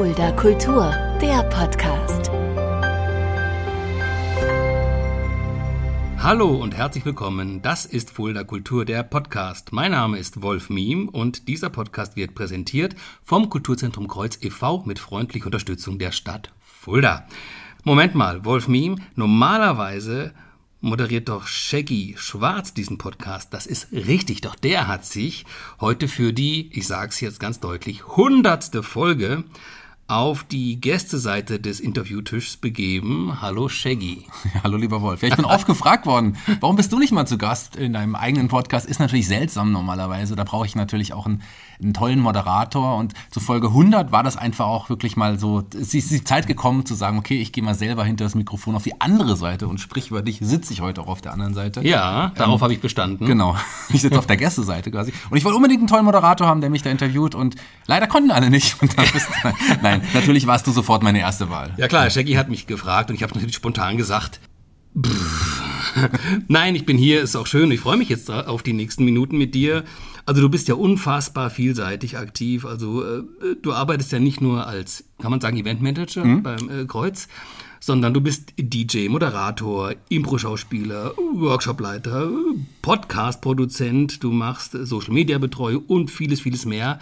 Fulda Kultur, der Podcast. Hallo und herzlich willkommen. Das ist Fulda Kultur, der Podcast. Mein Name ist Wolf Miem und dieser Podcast wird präsentiert vom Kulturzentrum Kreuz e.V. mit freundlicher Unterstützung der Stadt Fulda. Moment mal, Wolf Miem, normalerweise moderiert doch Shaggy Schwarz diesen Podcast. Das ist richtig, doch der hat sich heute für die, ich sag's jetzt ganz deutlich, hundertste Folge auf die Gästeseite des Interviewtischs begeben. Hallo Shaggy. Ja, hallo lieber Wolf. Ja, ich bin oft gefragt worden, warum bist du nicht mal zu Gast in deinem eigenen Podcast? Ist natürlich seltsam normalerweise. Da brauche ich natürlich auch einen, einen, tollen Moderator. Und zu Folge 100 war das einfach auch wirklich mal so, es ist die Zeit gekommen zu sagen, okay, ich gehe mal selber hinter das Mikrofon auf die andere Seite und sprich über dich sitze ich heute auch auf der anderen Seite. Ja, darauf ähm, habe ich bestanden. Genau. Ich sitze auf der Gästeseite quasi. Und ich wollte unbedingt einen tollen Moderator haben, der mich da interviewt. Und leider konnten alle nicht. Und dann bist, nein, natürlich warst du sofort meine erste Wahl. Ja klar, Shaggy hat mich gefragt und ich habe natürlich spontan gesagt, Nein, ich bin hier, ist auch schön. Ich freue mich jetzt auf die nächsten Minuten mit dir. Also du bist ja unfassbar vielseitig aktiv. Also äh, du arbeitest ja nicht nur als, kann man sagen, Eventmanager mhm. beim äh, Kreuz, sondern du bist DJ, Moderator, Impro-Schauspieler, Workshopleiter, Podcast-Produzent, du machst Social-Media-Betreuung und vieles, vieles mehr.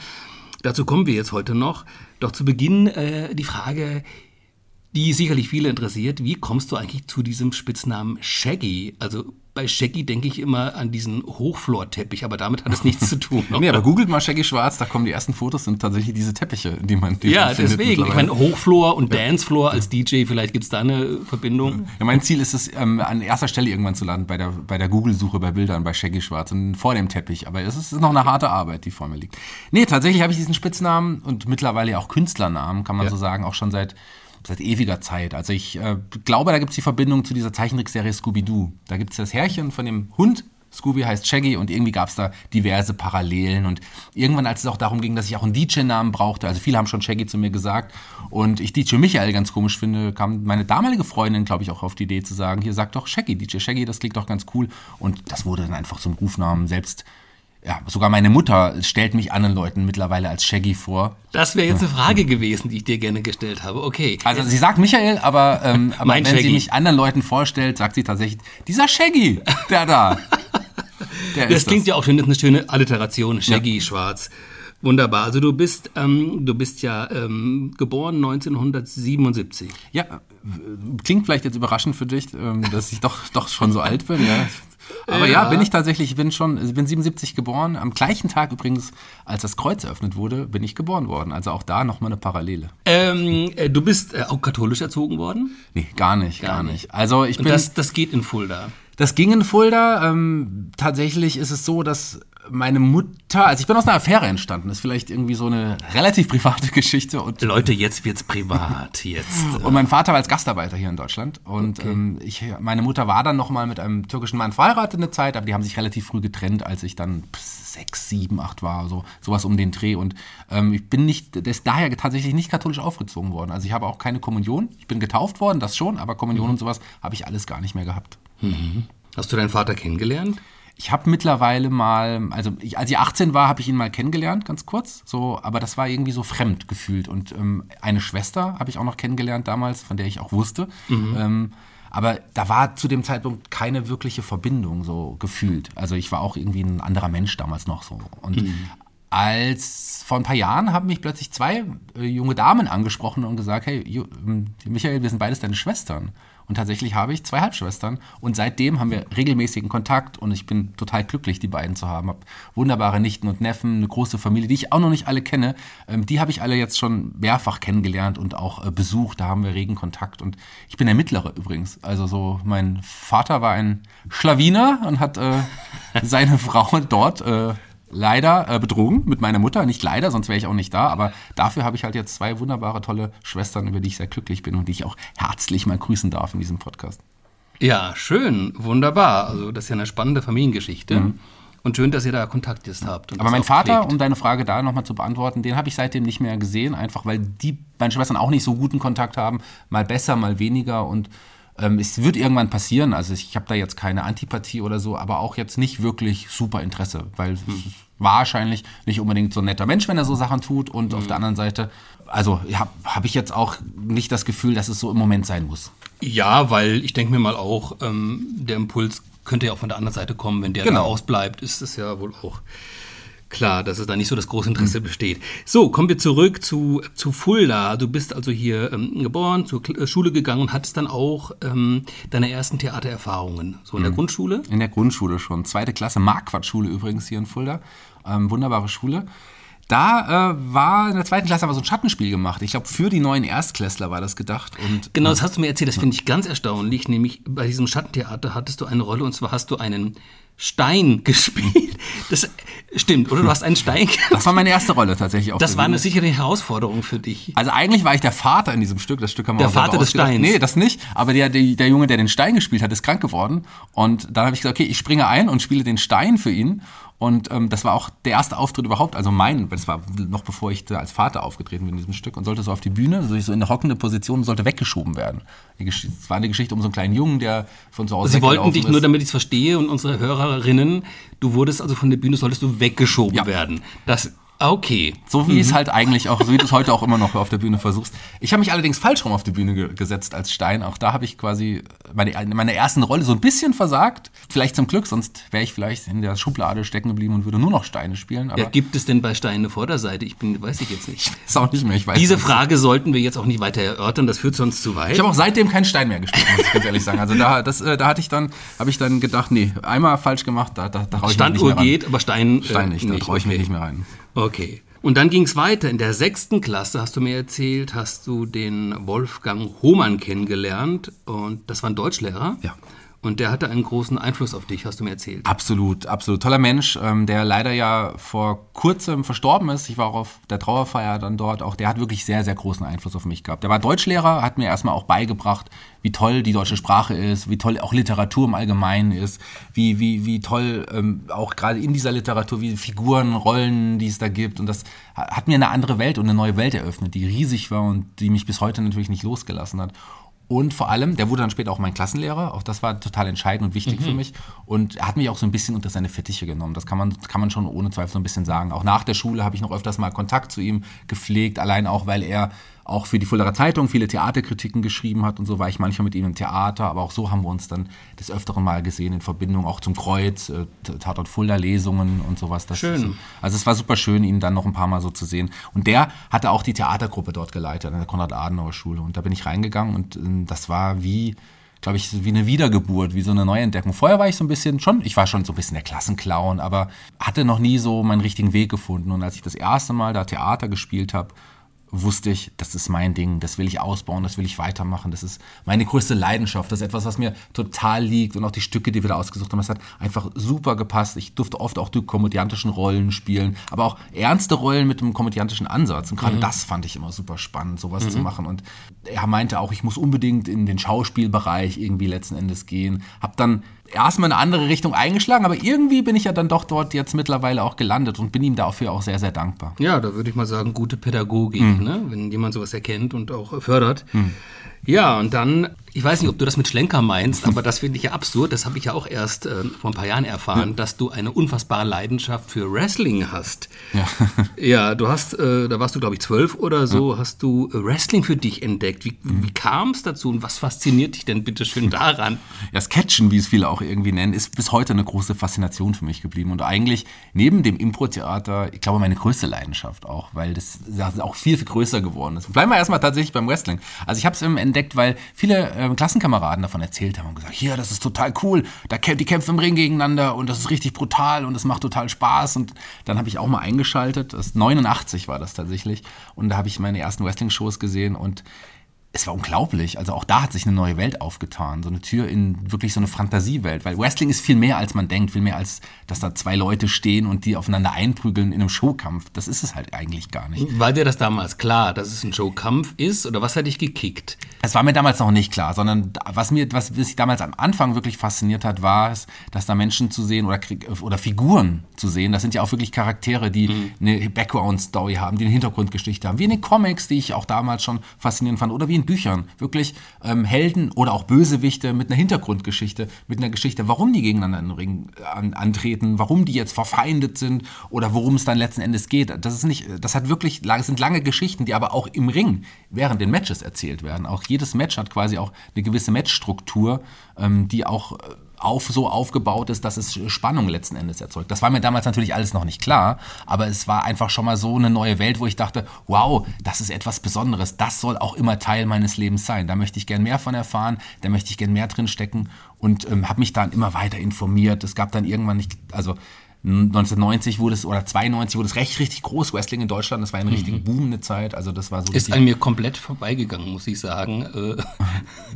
Dazu kommen wir jetzt heute noch. Doch zu Beginn äh, die Frage, die sicherlich viele interessiert. Wie kommst du eigentlich zu diesem Spitznamen Shaggy? Also bei Shaggy denke ich immer an diesen Hochflorteppich, aber damit hat es nichts zu tun. nee, aber googelt mal Shaggy Schwarz, da kommen die ersten Fotos, sind tatsächlich diese Teppiche, die man die Ja, deswegen. Ich meine, Hochflor und ja. Dancefloor als DJ, vielleicht gibt es da eine Verbindung. Ja, mein Ziel ist es, ähm, an erster Stelle irgendwann zu landen, bei der, bei der Google-Suche bei Bildern, bei Shaggy Schwarz und vor dem Teppich. Aber es ist noch eine harte Arbeit, die vor mir liegt. Nee, tatsächlich habe ich diesen Spitznamen und mittlerweile auch Künstlernamen, kann man ja. so sagen, auch schon seit seit ewiger Zeit. Also ich äh, glaube, da gibt es die Verbindung zu dieser Zeichentrickserie Scooby-Doo. Da gibt es das Herrchen von dem Hund. Scooby heißt Shaggy und irgendwie gab es da diverse Parallelen. Und irgendwann, als es auch darum ging, dass ich auch einen DJ-Namen brauchte, also viele haben schon Shaggy zu mir gesagt und ich DJ Michael ganz komisch finde, kam meine damalige Freundin, glaube ich, auch auf die Idee zu sagen, hier sag doch Shaggy, DJ Shaggy, das klingt doch ganz cool. Und das wurde dann einfach zum Rufnamen selbst ja, sogar meine Mutter stellt mich anderen Leuten mittlerweile als Shaggy vor. Das wäre jetzt eine Frage gewesen, die ich dir gerne gestellt habe. Okay. Also sie sagt Michael, aber, ähm, aber wenn Shaggy. sie mich anderen Leuten vorstellt, sagt sie tatsächlich, dieser Shaggy, der da. Der das klingt das. ja auch schön, das ist eine schöne Alliteration, Shaggy ja. Schwarz. Wunderbar. Also du bist, ähm, du bist ja ähm, geboren 1977. Ja, klingt vielleicht jetzt überraschend für dich, ähm, dass ich doch, doch schon so alt bin. Ja. Aber ja. ja, bin ich tatsächlich, ich bin schon, ich bin 77 geboren. Am gleichen Tag übrigens, als das Kreuz eröffnet wurde, bin ich geboren worden. Also auch da nochmal eine Parallele. Ähm, äh, du bist äh, auch katholisch erzogen worden? Nee, gar nicht, gar, gar nicht. nicht. Also ich bin. Und das, das geht in Fulda. Das ging in Fulda. Ähm, tatsächlich ist es so, dass meine Mutter, also ich bin aus einer Affäre entstanden, das ist vielleicht irgendwie so eine relativ private Geschichte. Und, Leute, jetzt wird's privat, jetzt. Und mein Vater war als Gastarbeiter hier in Deutschland und okay. ähm, ich, meine Mutter war dann noch mal mit einem türkischen Mann verheiratet eine Zeit, aber die haben sich relativ früh getrennt, als ich dann sechs, sieben, acht war, so sowas um den Dreh. Und ähm, ich bin nicht, ist daher tatsächlich nicht katholisch aufgezogen worden. Also ich habe auch keine Kommunion. Ich bin getauft worden, das schon, aber Kommunion mhm. und sowas habe ich alles gar nicht mehr gehabt. Mhm. Hast du deinen Vater kennengelernt? Ich habe mittlerweile mal, also ich, als ich 18 war, habe ich ihn mal kennengelernt, ganz kurz. So, aber das war irgendwie so fremd gefühlt. Und ähm, eine Schwester habe ich auch noch kennengelernt damals, von der ich auch wusste. Mhm. Ähm, aber da war zu dem Zeitpunkt keine wirkliche Verbindung so gefühlt. Also ich war auch irgendwie ein anderer Mensch damals noch so. Und mhm. als vor ein paar Jahren haben mich plötzlich zwei äh, junge Damen angesprochen und gesagt, hey, ähm, Michael, wir sind beides deine Schwestern. Und tatsächlich habe ich zwei Halbschwestern und seitdem haben wir regelmäßigen Kontakt und ich bin total glücklich, die beiden zu haben. Hab wunderbare Nichten und Neffen, eine große Familie, die ich auch noch nicht alle kenne. Ähm, die habe ich alle jetzt schon mehrfach kennengelernt und auch äh, besucht. Da haben wir regen Kontakt und ich bin der Mittlere übrigens. Also so, mein Vater war ein Schlawiner und hat äh, seine Frau dort äh, leider äh, betrogen mit meiner Mutter. Nicht leider, sonst wäre ich auch nicht da. Aber dafür habe ich halt jetzt zwei wunderbare, tolle Schwestern, über die ich sehr glücklich bin und die ich auch herzlich mal grüßen darf in diesem Podcast. Ja, schön, wunderbar. Also das ist ja eine spannende Familiengeschichte. Mhm. Und schön, dass ihr da Kontakt jetzt habt. Aber mein Vater, pflegt. um deine Frage da nochmal zu beantworten, den habe ich seitdem nicht mehr gesehen, einfach weil die meine Schwestern auch nicht so guten Kontakt haben. Mal besser, mal weniger. Und ähm, es wird irgendwann passieren. Also ich habe da jetzt keine Antipathie oder so, aber auch jetzt nicht wirklich super Interesse, weil hm. wahrscheinlich nicht unbedingt so ein netter Mensch, wenn er so Sachen tut. Und auf der anderen Seite, also habe hab ich jetzt auch nicht das Gefühl, dass es so im Moment sein muss. Ja, weil ich denke mir mal auch, ähm, der Impuls könnte ja auch von der anderen Seite kommen. Wenn der Genau. da ausbleibt, ist es ja wohl auch klar, dass es da nicht so das große Interesse besteht. So, kommen wir zurück zu, zu Fulda. Du bist also hier ähm, geboren, zur Kl- äh, Schule gegangen und hattest dann auch ähm, deine ersten Theatererfahrungen. So in der Grundschule? In der Grundschule schon. Zweite Klasse, Marquardt-Schule übrigens hier in Fulda. Ähm, wunderbare Schule. Da äh, war in der zweiten Klasse haben wir so ein Schattenspiel gemacht. Ich glaube, für die neuen Erstklässler war das gedacht. Und Genau, das hast du mir erzählt, das finde ich ganz erstaunlich. Nämlich bei diesem Schattentheater hattest du eine Rolle und zwar hast du einen Stein gespielt. Das stimmt, oder? Du hast einen Stein das war meine erste Rolle tatsächlich. Auf Das war eine sichere Herausforderung für dich. Also eigentlich war ich der Vater in diesem Stück. Das Stück haben wir Der auch Vater des. Steins. Nee, das nicht. Aber der, der, der Junge, der den Stein gespielt hat, ist krank geworden. Und dann habe ich gesagt, okay, ich springe ein und spiele den Stein für ihn. Und ähm, das war auch der erste Auftritt überhaupt, also mein, das war noch bevor ich als Vater aufgetreten bin in diesem Stück und sollte so auf die Bühne, so, so in eine hockende Position, sollte weggeschoben werden. Es war eine Geschichte um so einen kleinen Jungen, der von zu Hause Sie wollten dich ist. nur, damit ich es verstehe und unsere Hörerinnen, du wurdest also von der Bühne, solltest du weggeschoben Ja. werden. Das, okay. So wie es halt eigentlich auch, so wie du es heute auch immer noch auf der Bühne versuchst. Ich habe mich allerdings falsch rum auf die Bühne ge gesetzt als Stein. Auch da habe ich quasi meine, meine ersten Rolle so ein bisschen versagt. Vielleicht zum Glück, sonst wäre ich vielleicht in der Schublade stecken geblieben und würde nur noch Steine spielen. Aber Ja, gibt es denn bei Stein eine Vorderseite? Ich bin, weiß ich jetzt nicht. ist auch nicht mehr. Ich weiß Diese nicht. Frage sollten wir jetzt auch nicht weiter erörtern, das führt sonst zu weit. Ich habe auch seitdem keinen Stein mehr gespielt, muss ich ganz ehrlich sagen. Also da, das, äh, da hatte ich dann, habe ich dann gedacht, nee, einmal falsch gemacht, da, da, da traue ich mich nicht Standuhr mehr ran. geht, aber Stein, äh, Stein nicht, da traue ich mich okay. nicht mehr rein. Okay. Und dann ging es weiter. In der sechsten Klasse, hast du mir erzählt, hast du den Wolfgang Hohmann kennengelernt. Und das war ein Deutschlehrer. Ja. Und der hatte einen großen Einfluss auf dich, hast du mir erzählt. Absolut, absolut. Toller Mensch, ähm, der leider ja vor kurzem verstorben ist. Ich war auch auf der Trauerfeier dann dort. Auch der hat wirklich sehr, sehr großen Einfluss auf mich gehabt. Der war Deutschlehrer, hat mir erstmal auch beigebracht, wie toll die deutsche Sprache ist, wie toll auch Literatur im Allgemeinen ist, wie, wie, wie toll ähm, auch gerade in dieser Literatur, wie Figuren, Rollen, die es da gibt. Und das ha- hat mir eine andere Welt und eine neue Welt eröffnet, die riesig war und die mich bis heute natürlich nicht losgelassen hat. Und vor allem, der wurde dann später auch mein Klassenlehrer. Auch das war total entscheidend und wichtig für mich. Und er hat mich auch so ein bisschen unter seine Fittiche genommen. Das kann man, kann man schon ohne Zweifel so ein bisschen sagen. Auch nach der Schule habe ich noch öfters mal Kontakt zu ihm gepflegt. Allein auch, weil er auch für die Fuldaer Zeitung viele Theaterkritiken geschrieben hat und so war ich manchmal mit ihm im Theater. Aber auch so haben wir uns dann des Öfteren mal gesehen in Verbindung auch zum Kreuz, äh, Tatort Fulda Lesungen und sowas. Das Schön. Ist, also es war super schön, ihn dann noch ein paar Mal so zu sehen. Und der hatte auch die Theatergruppe dort geleitet an der Konrad-Adenauer-Schule. Und da bin ich reingegangen und ähm, das war wie, glaube ich, wie eine Wiedergeburt, wie so eine Neuentdeckung. Vorher war ich so ein bisschen schon, ich war schon so ein bisschen der Klassenclown, aber hatte noch nie so meinen richtigen Weg gefunden. Und als ich das erste Mal da Theater gespielt habe, wusste ich, das ist mein Ding, das will ich ausbauen, das will ich weitermachen, das ist meine größte Leidenschaft, das ist etwas, was mir total liegt und auch die Stücke, die wir da ausgesucht haben, das hat einfach super gepasst. Ich durfte oft auch die komödiantischen Rollen spielen, aber auch ernste Rollen mit einem komödiantischen Ansatz. Und gerade das fand ich immer super spannend, sowas zu machen. Und er meinte auch, ich muss unbedingt in den Schauspielbereich irgendwie letzten Endes gehen, hab dann erstmal eine andere Richtung eingeschlagen, aber irgendwie bin ich ja dann doch dort jetzt mittlerweile auch gelandet und bin ihm dafür auch sehr, sehr dankbar. Ja, da würde ich mal sagen, gute Pädagogik, Mhm. ne? wenn jemand sowas erkennt und auch fördert. Ja, und dann, ich weiß nicht, ob du das mit Schlenker meinst, aber das finde ich ja absurd. Das habe ich ja auch erst äh, vor ein paar Jahren erfahren, dass du eine unfassbare Leidenschaft für Wrestling hast. Ja. Ja, du hast, äh, da warst du glaube ich zwölf oder so, hast du äh, Wrestling für dich entdeckt. Wie, Mhm. wie kam es dazu und was fasziniert dich denn bitte schön daran? Ja, Sketchen, wie es viele auch irgendwie nennen, ist bis heute eine große Faszination für mich geblieben. Und eigentlich neben dem Impro-Theater, ich glaube, meine größte Leidenschaft auch, weil das das auch viel, viel größer geworden ist. Bleiben wir erstmal tatsächlich beim Wrestling. Also ich habe es entdeckt, weil viele ähm, Klassenkameraden davon erzählt haben und gesagt, hier, das ist total cool, da kä- die kämpfen im Ring gegeneinander und das ist richtig brutal und das macht total Spaß. Und dann habe ich auch mal eingeschaltet, das 89 war das tatsächlich. Und da habe ich meine ersten Wrestling-Shows gesehen und es war unglaublich. Also auch da hat sich eine neue Welt aufgetan. So eine Tür in wirklich so eine Fantasiewelt. Weil Wrestling ist viel mehr, als man denkt. Viel mehr, als dass da zwei Leute stehen und die aufeinander einprügeln in einem Showkampf. Das ist es halt eigentlich gar nicht. War dir das damals klar, dass es ein Showkampf ist oder was hat dich gekickt? Es war mir damals noch nicht klar, sondern was mir, was mich damals am Anfang wirklich fasziniert hat, war es, dass da Menschen zu sehen oder, oder Figuren zu sehen, das sind ja auch wirklich Charaktere, die mhm. eine Background-Story haben, die eine Hintergrundgeschichte haben, wie in den Comics, die ich auch damals schon faszinierend fand, oder wie in Büchern. Wirklich ähm, Helden oder auch Bösewichte mit einer Hintergrundgeschichte, mit einer Geschichte, warum die gegeneinander in den Ring an, antreten, warum die jetzt verfeindet sind oder worum es dann letzten Endes geht. Das ist nicht, das hat wirklich, das sind lange Geschichten, die aber auch im Ring während den Matches erzählt werden. Auch jedes Match hat quasi auch eine gewisse Matchstruktur, ähm, die auch äh, auf, so aufgebaut ist, dass es Spannung letzten Endes erzeugt. Das war mir damals natürlich alles noch nicht klar, aber es war einfach schon mal so eine neue Welt, wo ich dachte, wow, das ist etwas Besonderes, das soll auch immer Teil meines Lebens sein. Da möchte ich gern mehr von erfahren, da möchte ich gern mehr drin stecken und ähm, habe mich dann immer weiter informiert. Es gab dann irgendwann nicht, also 1990 wurde es, oder 92 wurde es recht, richtig groß, Wrestling in Deutschland. Das war eine mhm. richtig boomende Zeit. Also das war so. Ist an mir komplett vorbeigegangen, muss ich sagen. Äh.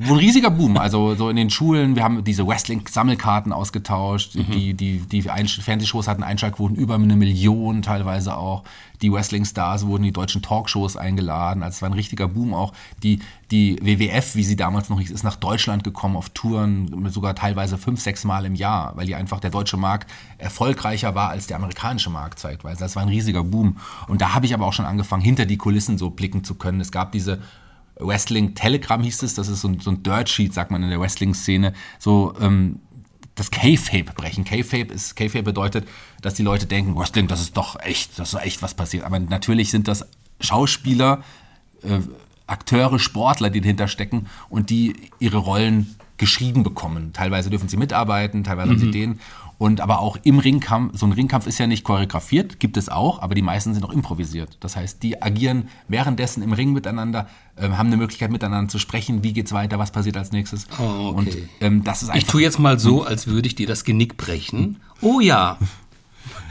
Wo ein riesiger Boom. Also so in den Schulen, wir haben diese Wrestling-Sammelkarten ausgetauscht. Mhm. Die, die, die Fernsehshows hatten Einschaltquoten über eine Million teilweise auch die Wrestling-Stars wurden in die deutschen Talkshows eingeladen. Also es war ein richtiger Boom auch. Die, die WWF, wie sie damals noch hieß, ist nach Deutschland gekommen auf Touren, sogar teilweise fünf, sechs Mal im Jahr, weil die einfach der deutsche Markt erfolgreicher war als der amerikanische Markt zeitweise. Das war ein riesiger Boom. Und da habe ich aber auch schon angefangen, hinter die Kulissen so blicken zu können. Es gab diese Wrestling Telegram hieß es, das ist so ein, so ein Dirt Sheet, sagt man in der Wrestling-Szene. So, ähm, das K-Fape brechen. K-Fape ist, K-Fape bedeutet, dass die Leute denken, Wrestling, das ist doch echt, das ist echt was passiert. Aber natürlich sind das Schauspieler, äh, Akteure, Sportler, die dahinter stecken und die ihre Rollen geschrieben bekommen. Teilweise dürfen sie mitarbeiten, teilweise mhm. haben sie mhm. den. Und aber auch im Ringkampf, so ein Ringkampf ist ja nicht choreografiert, gibt es auch, aber die meisten sind auch improvisiert. Das heißt, die agieren währenddessen im Ring miteinander, äh, haben eine Möglichkeit miteinander zu sprechen, wie geht's weiter, was passiert als nächstes. Oh, okay. Und ähm, das ist einfach. Ich tue jetzt mal so, als würde ich dir das Genick brechen. Oh ja,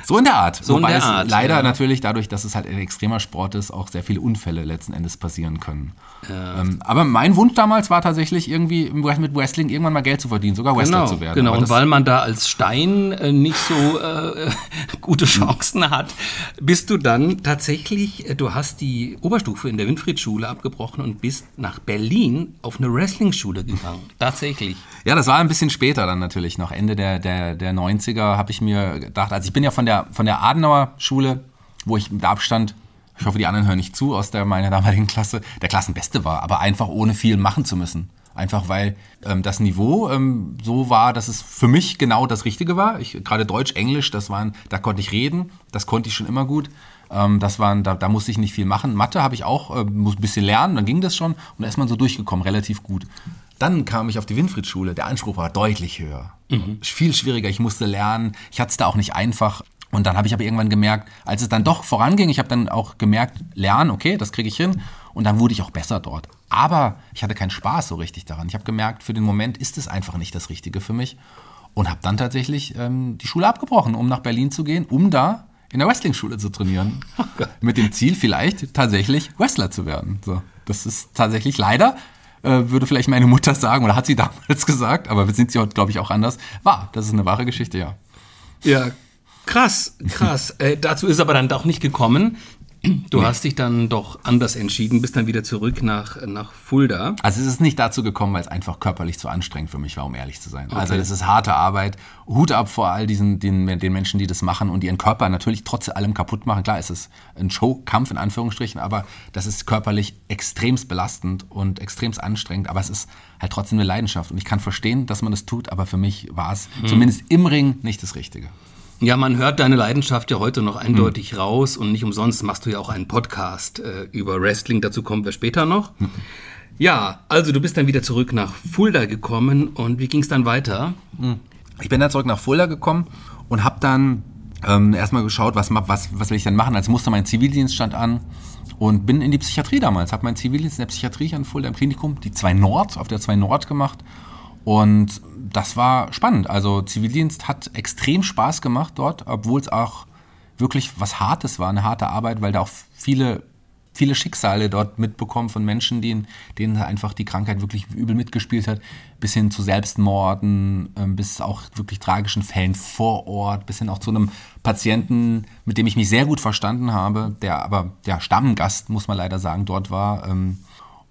so in der Art. So Wobei in der Art. leider ja. natürlich dadurch, dass es halt ein extremer Sport ist, auch sehr viele Unfälle letzten Endes passieren können. Ja. Ähm, aber mein Wunsch damals war tatsächlich irgendwie mit Wrestling irgendwann mal Geld zu verdienen, sogar Wrestler genau, zu werden. Genau, und weil man da als Stein äh, nicht so äh, gute Chancen hat, bist du dann tatsächlich, äh, du hast die Oberstufe in der Winfried-Schule abgebrochen und bist nach Berlin auf eine Wrestling-Schule gegangen. Tatsächlich. Ja, das war ein bisschen später dann natürlich noch. Ende der, der, der 90er habe ich mir gedacht, also ich bin ja von der, von der Adenauer Schule, wo ich mit Abstand ich hoffe, die anderen hören nicht zu aus der meiner damaligen Klasse, der Klassenbeste war, aber einfach ohne viel machen zu müssen. Einfach weil ähm, das Niveau ähm, so war, dass es für mich genau das Richtige war. Ich, gerade Deutsch, Englisch, das waren, da konnte ich reden, das konnte ich schon immer gut. Ähm, das waren, da, da musste ich nicht viel machen. Mathe habe ich auch, äh, muss ein bisschen lernen, dann ging das schon und da ist man so durchgekommen, relativ gut. Dann kam ich auf die Winfried-Schule. Der Anspruch war deutlich höher. Mhm. Viel schwieriger. Ich musste lernen. Ich hatte es da auch nicht einfach. Und dann habe ich aber irgendwann gemerkt, als es dann doch voranging, ich habe dann auch gemerkt, lernen, okay, das kriege ich hin. Und dann wurde ich auch besser dort. Aber ich hatte keinen Spaß so richtig daran. Ich habe gemerkt, für den Moment ist es einfach nicht das Richtige für mich. Und habe dann tatsächlich ähm, die Schule abgebrochen, um nach Berlin zu gehen, um da in der Wrestling-Schule zu trainieren. Oh Mit dem Ziel, vielleicht tatsächlich Wrestler zu werden. So, das ist tatsächlich leider, äh, würde vielleicht meine Mutter sagen, oder hat sie damals gesagt, aber wir sind sie heute, glaube ich, auch anders. Wahr, das ist eine wahre Geschichte, ja. Ja, Krass, krass. äh, dazu ist aber dann doch nicht gekommen. Du nee. hast dich dann doch anders entschieden, bist dann wieder zurück nach, nach Fulda. Also es ist nicht dazu gekommen, weil es einfach körperlich zu anstrengend für mich war, um ehrlich zu sein. Okay. Also das ist harte Arbeit. Hut ab vor all diesen den, den Menschen, die das machen und ihren Körper natürlich trotz allem kaputt machen. Klar, es ist ein Showkampf in Anführungsstrichen, aber das ist körperlich extremst belastend und extremst anstrengend. Aber es ist halt trotzdem eine Leidenschaft. Und ich kann verstehen, dass man das tut, aber für mich war es hm. zumindest im Ring nicht das Richtige. Ja, man hört deine Leidenschaft ja heute noch eindeutig mhm. raus und nicht umsonst machst du ja auch einen Podcast äh, über Wrestling. Dazu kommen wir später noch. Mhm. Ja, also du bist dann wieder zurück nach Fulda gekommen und wie ging es dann weiter? Mhm. Ich bin dann zurück nach Fulda gekommen und habe dann ähm, erstmal geschaut, was, was, was will ich denn machen. Also musste mein Zivildienst stand an und bin in die Psychiatrie damals. Habe meinen Zivildienst in der Psychiatrie an Fulda im Klinikum, die 2 Nord, auf der 2 Nord gemacht und das war spannend. Also Zivildienst hat extrem Spaß gemacht dort, obwohl es auch wirklich was Hartes war, eine harte Arbeit, weil da auch viele, viele Schicksale dort mitbekommen von Menschen, denen, denen einfach die Krankheit wirklich übel mitgespielt hat, bis hin zu Selbstmorden, ähm, bis auch wirklich tragischen Fällen vor Ort, bis hin auch zu einem Patienten, mit dem ich mich sehr gut verstanden habe, der aber der Stammgast, muss man leider sagen, dort war. Ähm,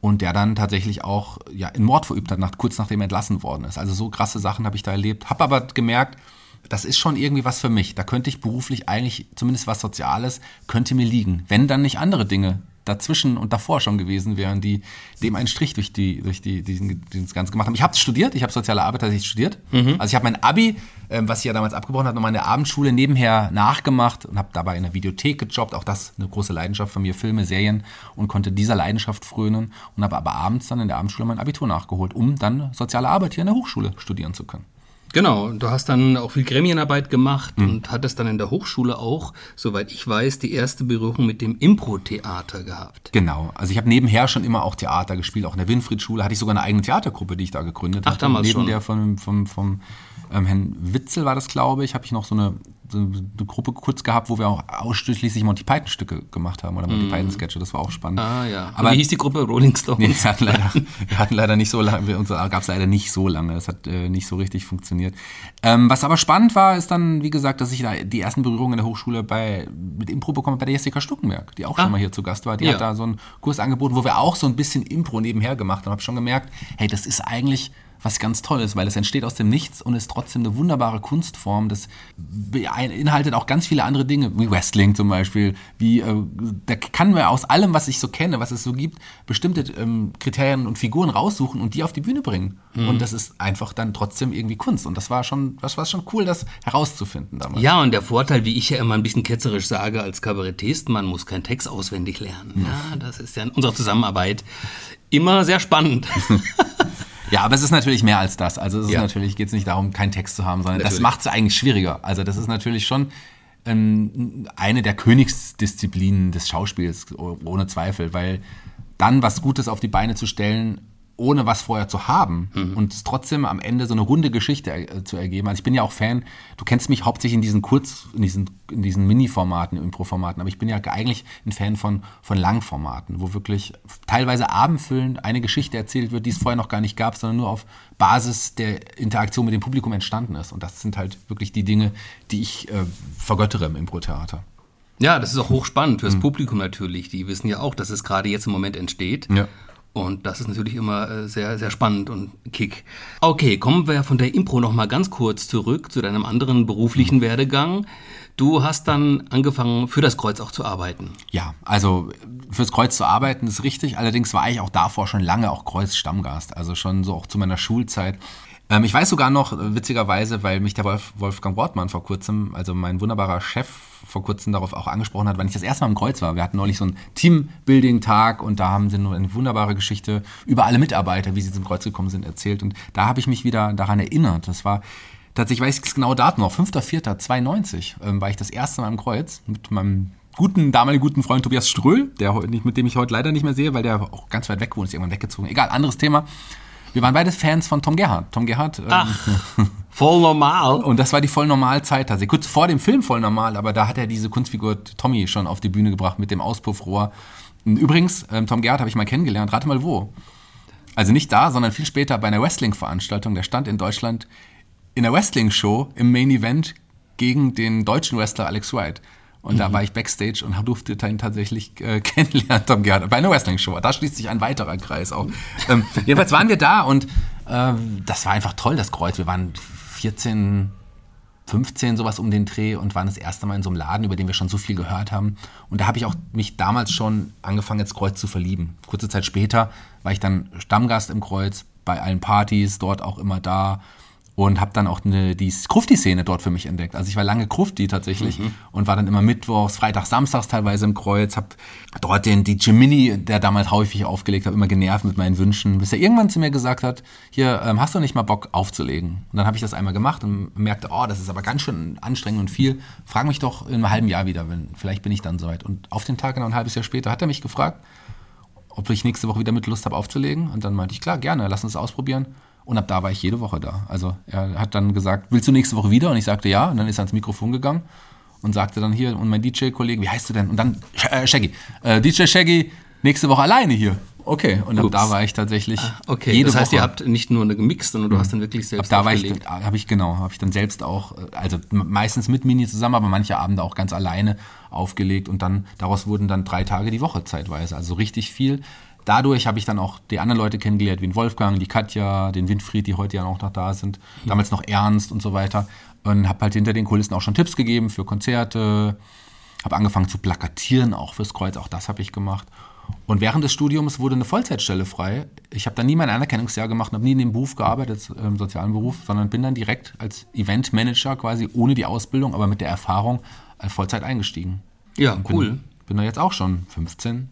und der dann tatsächlich auch ja, in Mord verübt hat, nach, kurz nachdem er entlassen worden ist. Also so krasse Sachen habe ich da erlebt. Habe aber gemerkt, das ist schon irgendwie was für mich. Da könnte ich beruflich eigentlich, zumindest was Soziales, könnte mir liegen. Wenn dann nicht andere Dinge dazwischen und davor schon gewesen wären, die dem einen Strich durch die durch die diesen, das Ganze gemacht haben. Ich habe studiert, ich habe soziale Arbeit tatsächlich studiert. Mhm. Also ich habe mein Abi, ähm, was ich ja damals abgebrochen habe, nochmal in der Abendschule nebenher nachgemacht und habe dabei in der Videothek gejobbt. Auch das eine große Leidenschaft von mir, Filme, Serien und konnte dieser Leidenschaft frönen und habe aber abends dann in der Abendschule mein Abitur nachgeholt, um dann soziale Arbeit hier in der Hochschule studieren zu können. Genau, du hast dann auch viel Gremienarbeit gemacht mhm. und hattest dann in der Hochschule auch, soweit ich weiß, die erste Berührung mit dem Impro-Theater gehabt. Genau, also ich habe nebenher schon immer auch Theater gespielt, auch in der Winfried-Schule hatte ich sogar eine eigene Theatergruppe, die ich da gegründet habe. Ach, damals Neben schon. der von, vom, vom ähm, Herrn Witzel war das, glaube ich, habe ich noch so eine eine Gruppe kurz gehabt, wo wir auch ausschließlich Monty Python Stücke gemacht haben oder Monty mm. Python Sketche. Das war auch spannend. Ah ja. Aber wie hieß die Gruppe Rolling Stones? Nee, wir hatten leider, wir hatten leider nicht so lange, uns gab es leider nicht so lange. Das hat äh, nicht so richtig funktioniert. Ähm, was aber spannend war, ist dann, wie gesagt, dass ich da die ersten Berührungen in der Hochschule bei mit Impro bekomme bei der Jessica Stuckenberg, die auch ah. schon mal hier zu Gast war. Die ja. hat da so einen Kurs angeboten, wo wir auch so ein bisschen Impro nebenher gemacht haben. Habe schon gemerkt, hey, das ist eigentlich was ganz toll ist, weil es entsteht aus dem Nichts und ist trotzdem eine wunderbare Kunstform. Das beinhaltet auch ganz viele andere Dinge, wie Wrestling zum Beispiel. Wie, äh, da kann man aus allem, was ich so kenne, was es so gibt, bestimmte ähm, Kriterien und Figuren raussuchen und die auf die Bühne bringen. Mhm. Und das ist einfach dann trotzdem irgendwie Kunst. Und das war schon, das war schon cool, das herauszufinden damals. Ja, und der Vorteil, wie ich ja immer ein bisschen ketzerisch sage, als Kabarettist, man muss keinen Text auswendig lernen. Mhm. Ja, das ist ja in unserer Zusammenarbeit immer sehr spannend. Ja, aber es ist natürlich mehr als das. Also es ist ja. natürlich, geht es nicht darum, keinen Text zu haben, sondern natürlich. das macht es eigentlich schwieriger. Also das ist natürlich schon ähm, eine der Königsdisziplinen des Schauspiels, ohne Zweifel, weil dann was Gutes auf die Beine zu stellen, ohne was vorher zu haben mhm. und es trotzdem am Ende so eine runde Geschichte äh, zu ergeben. Also ich bin ja auch Fan, du kennst mich hauptsächlich in diesen Kurz, in diesen, in diesen Mini-Formaten, Impro-Formaten, aber ich bin ja eigentlich ein Fan von, von Langformaten, wo wirklich teilweise abendfüllend eine Geschichte erzählt wird, die es vorher noch gar nicht gab, sondern nur auf Basis der Interaktion mit dem Publikum entstanden ist. Und das sind halt wirklich die Dinge, die ich äh, vergöttere im Impro-Theater. Ja, das ist auch hochspannend fürs mhm. Publikum natürlich. Die wissen ja auch, dass es gerade jetzt im Moment entsteht. Ja. Und das ist natürlich immer äh, sehr, sehr spannend und Kick. Okay, kommen wir von der Impro noch mal ganz kurz zurück zu deinem anderen beruflichen mhm. Werdegang. Du hast dann angefangen, für das Kreuz auch zu arbeiten. Ja, also fürs Kreuz zu arbeiten ist richtig. Allerdings war ich auch davor schon lange auch Kreuz-Stammgast. Also schon so auch zu meiner Schulzeit. Ähm, ich weiß sogar noch, witzigerweise, weil mich der Wolf, Wolfgang Wortmann vor kurzem, also mein wunderbarer Chef, vor kurzem darauf auch angesprochen hat, wann ich das erste Mal im Kreuz war. Wir hatten neulich so einen Teambuilding-Tag und da haben sie nur eine wunderbare Geschichte über alle Mitarbeiter, wie sie zum Kreuz gekommen sind, erzählt. Und da habe ich mich wieder daran erinnert. Das war tatsächlich, weiß ich es genau Datum noch, 5.4.92 ähm, war ich das erste Mal im Kreuz mit meinem guten, damaligen guten Freund Tobias Ströhl, der, mit dem ich heute leider nicht mehr sehe, weil der auch ganz weit weg wohnt, ist irgendwann weggezogen. Egal, anderes Thema. Wir waren beide Fans von Tom Gerhardt. Tom Gerhardt. Ähm, voll normal. Und das war die voll normal Zeit. Also kurz vor dem Film voll normal, aber da hat er diese Kunstfigur Tommy schon auf die Bühne gebracht mit dem Auspuffrohr. Und übrigens, ähm, Tom Gerhardt habe ich mal kennengelernt. Rate mal wo. Also nicht da, sondern viel später bei einer Wrestling-Veranstaltung. Der stand in Deutschland in der Wrestling-Show im Main Event gegen den deutschen Wrestler Alex White. Und mhm. da war ich Backstage und durfte ihn tatsächlich äh, kennenlernen, Tom Gerhardt, bei einer Wrestling-Show. Da schließt sich ein weiterer Kreis auch. ähm, jedenfalls waren wir da und äh, das war einfach toll, das Kreuz. Wir waren 14, 15, sowas um den Dreh und waren das erste Mal in so einem Laden, über den wir schon so viel gehört haben. Und da habe ich auch mich damals schon angefangen, ins Kreuz zu verlieben. Kurze Zeit später war ich dann Stammgast im Kreuz, bei allen Partys, dort auch immer da und habe dann auch eine, die Krufti-Szene dort für mich entdeckt. Also ich war lange Krufti tatsächlich mhm. und war dann immer mittwochs, freitags, samstags teilweise im Kreuz, habe dort den die Jiminy, der damals häufig aufgelegt hat, immer genervt mit meinen Wünschen, bis er irgendwann zu mir gesagt hat, hier, ähm, hast du nicht mal Bock aufzulegen? Und dann habe ich das einmal gemacht und merkte, oh, das ist aber ganz schön anstrengend und viel. Frag mich doch in einem halben Jahr wieder, wenn, vielleicht bin ich dann soweit. Und auf den Tag, genau ein halbes Jahr später, hat er mich gefragt, ob ich nächste Woche wieder mit Lust habe aufzulegen. Und dann meinte ich, klar, gerne, lass uns ausprobieren. Und ab da war ich jede Woche da. Also er hat dann gesagt, willst du nächste Woche wieder? Und ich sagte ja. Und dann ist er ans Mikrofon gegangen und sagte dann hier, und mein DJ-Kollege, wie heißt du denn? Und dann, äh, Shaggy, äh, DJ Shaggy, nächste Woche alleine hier. Okay, und ab Ups. da war ich tatsächlich. Ah, okay, jede das heißt, Woche. ihr habt nicht nur eine gemixt, sondern du mhm. hast dann wirklich selbst. Ab da war ich, habe ich genau, habe ich dann selbst auch, also meistens mit Mini zusammen, aber manche Abende auch ganz alleine aufgelegt und dann daraus wurden dann drei Tage die Woche zeitweise, also richtig viel dadurch habe ich dann auch die anderen Leute kennengelernt, wie den Wolfgang, die Katja, den Winfried, die heute ja auch noch da sind, damals noch Ernst und so weiter. Und habe halt hinter den Kulissen auch schon Tipps gegeben für Konzerte, habe angefangen zu plakatieren, auch fürs Kreuz, auch das habe ich gemacht. Und während des Studiums wurde eine Vollzeitstelle frei. Ich habe dann nie mein Anerkennungsjahr gemacht, habe nie in dem Beruf gearbeitet, im sozialen Beruf, sondern bin dann direkt als Eventmanager quasi ohne die Ausbildung, aber mit der Erfahrung als Vollzeit eingestiegen. Ja, Bin, cool. Bin da jetzt auch schon 15,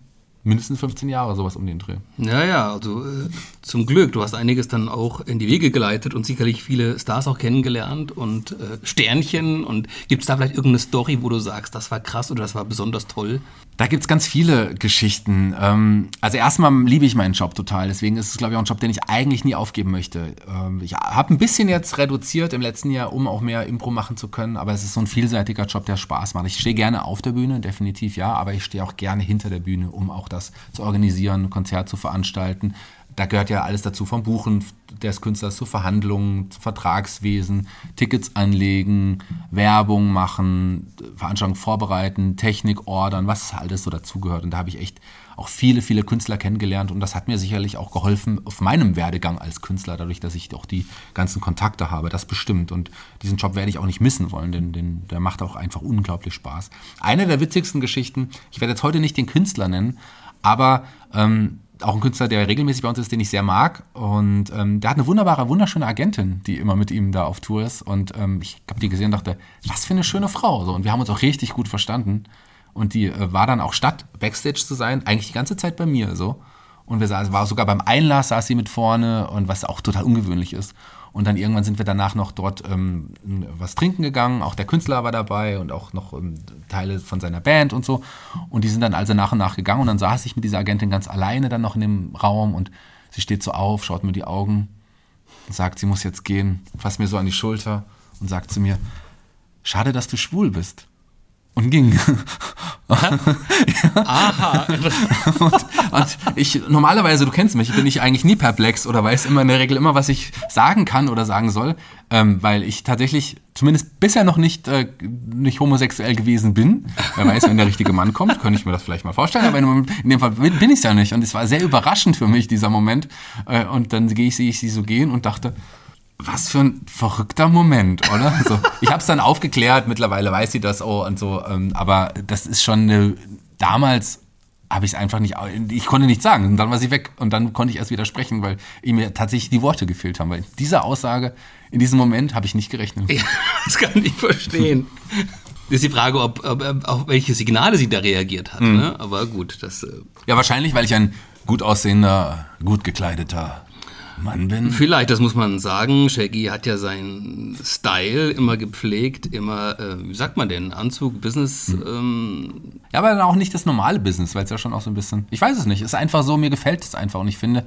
mindestens 15 Jahre, sowas um den Dreh. Ja, ja, also äh, zum Glück. Du hast einiges dann auch in die Wege geleitet und sicherlich viele Stars auch kennengelernt und äh, Sternchen. Und gibt es da vielleicht irgendeine Story, wo du sagst, das war krass oder das war besonders toll? Da gibt es ganz viele Geschichten. Ähm, also erstmal liebe ich meinen Job total. Deswegen ist es, glaube ich, auch ein Job, den ich eigentlich nie aufgeben möchte. Ähm, ich habe ein bisschen jetzt reduziert im letzten Jahr, um auch mehr Impro machen zu können. Aber es ist so ein vielseitiger Job, der Spaß macht. Ich stehe gerne auf der Bühne, definitiv ja. Aber ich stehe auch gerne hinter der Bühne, um auch das zu organisieren, ein Konzert zu veranstalten. Da gehört ja alles dazu, vom Buchen des Künstlers zu Verhandlungen, Vertragswesen, Tickets anlegen, Werbung machen, Veranstaltungen vorbereiten, Technik ordern, was alles so dazugehört. Und da habe ich echt auch viele, viele Künstler kennengelernt und das hat mir sicherlich auch geholfen auf meinem Werdegang als Künstler, dadurch, dass ich auch die ganzen Kontakte habe, das bestimmt. Und diesen Job werde ich auch nicht missen wollen, denn, denn der macht auch einfach unglaublich Spaß. Eine der witzigsten Geschichten, ich werde jetzt heute nicht den Künstler nennen, aber ähm, auch ein Künstler, der regelmäßig bei uns ist, den ich sehr mag. Und ähm, der hat eine wunderbare, wunderschöne Agentin, die immer mit ihm da auf Tour ist. Und ähm, ich habe die gesehen und dachte, was für eine schöne Frau. So, und wir haben uns auch richtig gut verstanden. Und die äh, war dann auch statt Backstage zu sein, eigentlich die ganze Zeit bei mir so. Und wir saßen, war sogar beim Einlass saß sie mit vorne und was auch total ungewöhnlich ist. Und dann irgendwann sind wir danach noch dort ähm, was trinken gegangen. Auch der Künstler war dabei und auch noch ähm, Teile von seiner Band und so. Und die sind dann also nach und nach gegangen. Und dann saß ich mit dieser Agentin ganz alleine dann noch in dem Raum und sie steht so auf, schaut mir die Augen sagt, sie muss jetzt gehen, fasst mir so an die Schulter und sagt zu mir, schade, dass du schwul bist. Und ging. Aha. und, und ich, normalerweise, du kennst mich, bin ich eigentlich nie perplex oder weiß immer in der Regel immer, was ich sagen kann oder sagen soll, ähm, weil ich tatsächlich zumindest bisher noch nicht, äh, nicht homosexuell gewesen bin. Wer weiß, wenn der richtige Mann kommt, könnte ich mir das vielleicht mal vorstellen, aber in, in dem Fall bin, bin ich es ja nicht. Und es war sehr überraschend für mich, dieser Moment. Äh, und dann gehe ich, sehe ich sie so gehen und dachte, was für ein verrückter Moment, oder? So, ich habe es dann aufgeklärt, mittlerweile weiß sie das auch und so, ähm, aber das ist schon eine, damals habe ich es einfach nicht, ich konnte nichts sagen und dann war sie weg und dann konnte ich erst wieder sprechen, weil mir tatsächlich die Worte gefehlt haben, weil diese Aussage in diesem Moment habe ich nicht gerechnet. Ja, das kann ich verstehen. Das ist die Frage, ob, ob, auf welche Signale sie da reagiert hat. Mhm. Ne? Aber gut, das. Äh ja, wahrscheinlich, weil ich ein gut aussehender, gut gekleideter Mann bin. Vielleicht, das muss man sagen. Shaggy hat ja seinen Style immer gepflegt, immer, äh, wie sagt man denn, Anzug, Business. Hm. Ähm ja, aber dann auch nicht das normale Business, weil es ja schon auch so ein bisschen, ich weiß es nicht, ist einfach so, mir gefällt es einfach und ich finde,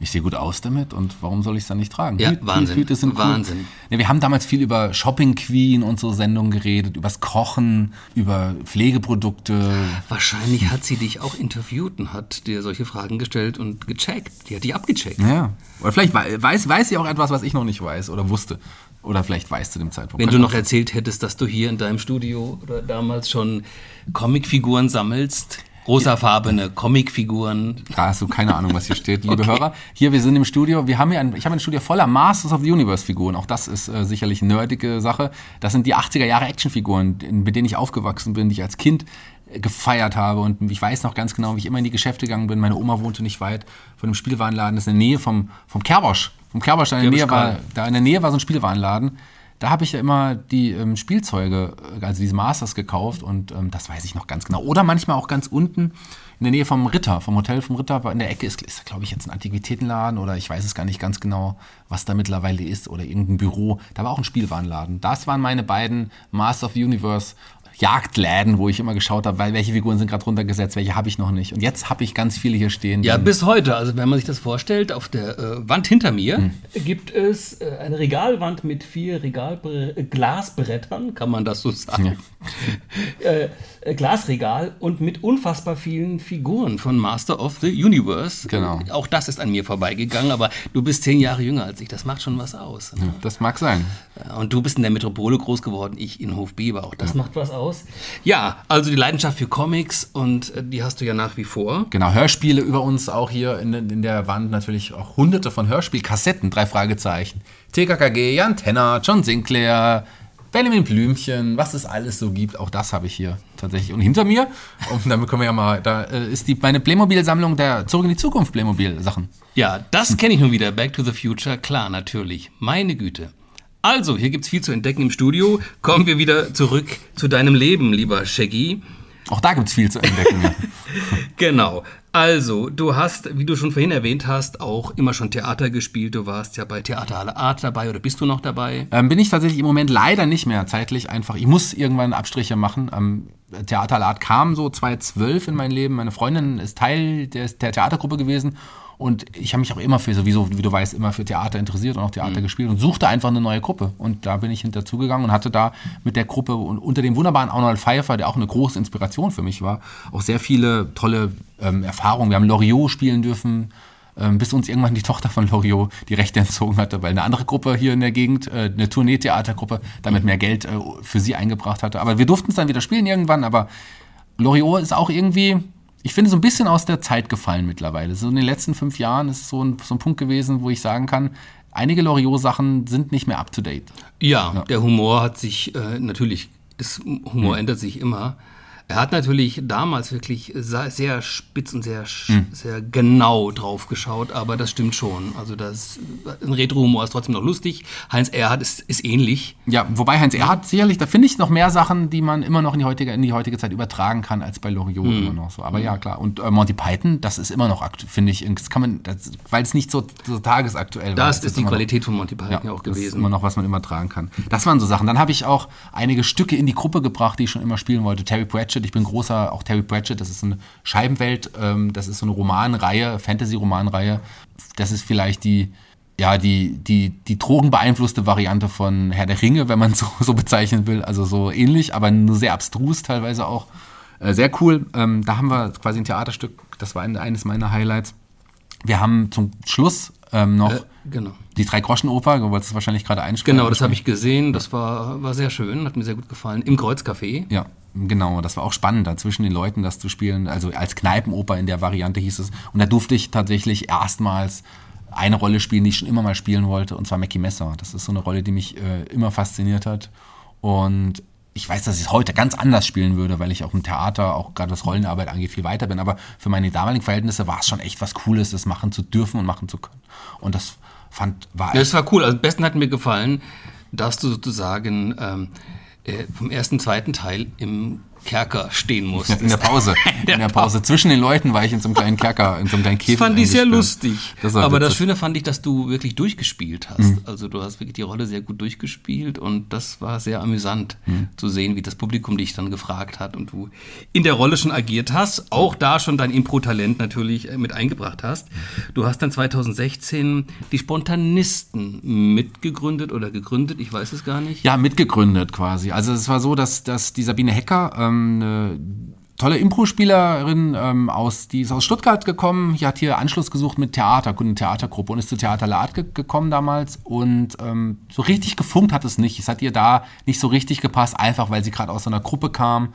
ich sehe gut aus damit und warum soll ich es dann nicht tragen? Ja, Hü Wahnsinn. Hüte sind Wahnsinn. Cool. Ja, wir haben damals viel über Shopping Queen und so Sendungen geredet, übers Kochen, über Pflegeprodukte. Wahrscheinlich hat sie dich auch interviewt und hat dir solche Fragen gestellt und gecheckt. Die hat dich abgecheckt. Ja. Oder vielleicht weiß, weiß sie auch etwas, was ich noch nicht weiß oder wusste. Oder vielleicht weißt zu dem Zeitpunkt. Wenn du noch erzählt hättest, dass du hier in deinem Studio oder damals schon Comicfiguren sammelst, rosafarbene Comicfiguren. Da hast du keine Ahnung, was hier steht, liebe okay. Hörer. Hier, wir sind im Studio. Wir haben hier ein, ich habe ein Studio voller Masters of the Universe Figuren. Auch das ist äh, sicherlich eine nerdige Sache. Das sind die 80er Jahre Actionfiguren, mit denen ich aufgewachsen bin, die ich als Kind äh, gefeiert habe und ich weiß noch ganz genau, wie ich immer in die Geschäfte gegangen bin. Meine Oma wohnte nicht weit von dem Spielwarenladen, das ist in der Nähe vom, vom Kerbosch. Vom Kerbosch, da in, der Nähe war, da in der Nähe war so ein Spielwarenladen da habe ich ja immer die ähm, Spielzeuge, also diese Masters gekauft und ähm, das weiß ich noch ganz genau. Oder manchmal auch ganz unten in der Nähe vom Ritter, vom Hotel vom Ritter, in der Ecke ist, ist glaube ich, jetzt ein Antiquitätenladen oder ich weiß es gar nicht ganz genau, was da mittlerweile ist oder irgendein Büro. Da war auch ein Spielwarenladen. Das waren meine beiden Master of Universe Jagdläden, wo ich immer geschaut habe, welche Figuren sind gerade runtergesetzt, welche habe ich noch nicht. Und jetzt habe ich ganz viele hier stehen. Ja, bis heute. Also wenn man sich das vorstellt, auf der äh, Wand hinter mir hm. gibt es äh, eine Regalwand mit vier Regalbre Glasbrettern, kann man das so sagen. Ja. äh, äh, Glasregal und mit unfassbar vielen Figuren von Master of the Universe. Genau. Auch das ist an mir vorbeigegangen, aber du bist zehn Jahre jünger als ich. Das macht schon was aus. Ne? Ja, das mag sein. Und du bist in der Metropole groß geworden, ich in Hofbieber. Auch das ja. macht was aus aus. Ja, also die Leidenschaft für Comics und äh, die hast du ja nach wie vor. Genau, Hörspiele über uns auch hier in, in der Wand natürlich auch hunderte von Hörspielkassetten, drei Fragezeichen. TKKG, Jan Tenner, John Sinclair, Benjamin Blümchen, was es alles so gibt, auch das habe ich hier tatsächlich. Und hinter mir, und damit können wir ja mal, da äh, ist die, meine Playmobil-Sammlung der Zurück in die Zukunft Playmobil-Sachen. Ja, das kenne ich nun wieder. Back to the Future, klar, natürlich. Meine Güte. Also, hier gibt es viel zu entdecken im Studio. Kommen wir wieder zurück zu deinem Leben, lieber Shaggy. Auch da gibt es viel zu entdecken. genau. Also, du hast, wie du schon vorhin erwähnt hast, auch immer schon Theater gespielt. Du warst ja bei Theater aller Art dabei oder bist du noch dabei? Ähm, bin ich tatsächlich im Moment leider nicht mehr zeitlich einfach. Ich muss irgendwann Abstriche machen. Ähm, Theater aller Art kam so 2012 in mein Leben. Meine Freundin ist Teil der, der Theatergruppe gewesen und ich habe mich auch immer für, sowieso, wie du weißt, immer für Theater interessiert und auch Theater mhm. gespielt und suchte einfach eine neue Gruppe. Und da bin ich hinterzugegangen und hatte da mit der Gruppe und unter dem wunderbaren Arnold Pfeiffer, der auch eine große Inspiration für mich war, auch sehr viele tolle ähm, Erfahrungen. Wir haben Loriot spielen dürfen, ähm, bis uns irgendwann die Tochter von Loriot die Rechte entzogen hatte, weil eine andere Gruppe hier in der Gegend, äh, eine Tourneetheatergruppe, damit mehr Geld äh, für sie eingebracht hatte. Aber wir durften es dann wieder spielen irgendwann, aber Loriot ist auch irgendwie ich finde, so ein bisschen aus der Zeit gefallen mittlerweile. So in den letzten fünf Jahren ist es so ein, so ein Punkt gewesen, wo ich sagen kann, einige Loriot-Sachen sind nicht mehr up to date. Ja, ja, der Humor hat sich äh, natürlich, das Humor mhm. ändert sich immer. Er hat natürlich damals wirklich sehr spitz und sehr, mhm. sehr genau drauf geschaut, aber das stimmt schon. Also das, ein Retro-Humor ist trotzdem noch lustig. Heinz Erhardt ist, ist ähnlich. Ja, wobei Heinz Erhardt sicherlich, da finde ich noch mehr Sachen, die man immer noch in die heutige, in die heutige Zeit übertragen kann, als bei Loriot mhm. immer noch so. Aber mhm. ja, klar. Und äh, Monty Python, das ist immer noch, finde ich, das kann man, das, weil es nicht so, so tagesaktuell das war. Das ist die Qualität noch, von Monty Python ja, auch gewesen. Das ist immer noch, was man immer tragen kann. Das waren so Sachen. Dann habe ich auch einige Stücke in die Gruppe gebracht, die ich schon immer spielen wollte. Terry Pratchett Pratchett. Ich bin großer, auch Terry Pratchett, das ist eine Scheibenwelt, ähm, das ist so eine Romanreihe, Fantasy-Romanreihe. Das ist vielleicht die, ja, die, die, die drogenbeeinflusste Variante von Herr der Ringe, wenn man es so, so bezeichnen will. Also so ähnlich, aber nur sehr abstrus teilweise auch. Äh, sehr cool. Ähm, da haben wir quasi ein Theaterstück, das war eines meiner Highlights. Wir haben zum Schluss ähm, noch äh, genau. Die Drei-Groschen-Oper, du wolltest es wahrscheinlich gerade einspielen. Genau, das habe ich gesehen, das war, war sehr schön, hat mir sehr gut gefallen. Im Kreuzcafé. Ja, genau, das war auch spannend, da zwischen den Leuten das zu spielen. Also als Kneipenoper in der Variante hieß es. Und da durfte ich tatsächlich erstmals eine Rolle spielen, die ich schon immer mal spielen wollte, und zwar Mackie Messer. Das ist so eine Rolle, die mich äh, immer fasziniert hat. Und ich weiß, dass ich es heute ganz anders spielen würde, weil ich auch im Theater, auch gerade was Rollenarbeit angeht, viel weiter bin. Aber für meine damaligen Verhältnisse war es schon echt was Cooles, das machen zu dürfen und machen zu können. Und das fand, war echt. Das war cool. Also am besten hat mir gefallen, dass du sozusagen ähm, äh, vom ersten, zweiten Teil im Kerker stehen musstest. In der Pause. in der, in der Pause. Zwischen den Leuten war ich in so einem kleinen Kerker, in so einem kleinen Käfig. Das fand ich sehr lustig. Das Aber das Schöne fand ich, dass du wirklich durchgespielt hast. Mhm. Also du hast wirklich die Rolle sehr gut durchgespielt und das war sehr amüsant mhm. zu sehen, wie das Publikum dich dann gefragt hat und du in der Rolle schon agiert hast. Auch da schon dein Impro-Talent natürlich äh, mit eingebracht hast. Du hast dann 2016 die Spontanisten mitgegründet oder gegründet, ich weiß es gar nicht. Ja, mitgegründet quasi. Also es war so, dass, dass die Sabine Hecker ähm, ähm, eine tolle Impro-Spielerin ähm, aus, die ist aus Stuttgart gekommen, die hat hier Anschluss gesucht mit Theater, eine Theatergruppe und ist zu Theater Lad ge gekommen damals. Und ähm, so richtig gefunkt hat es nicht. Es hat ihr da nicht so richtig gepasst, einfach weil sie gerade aus einer Gruppe kam,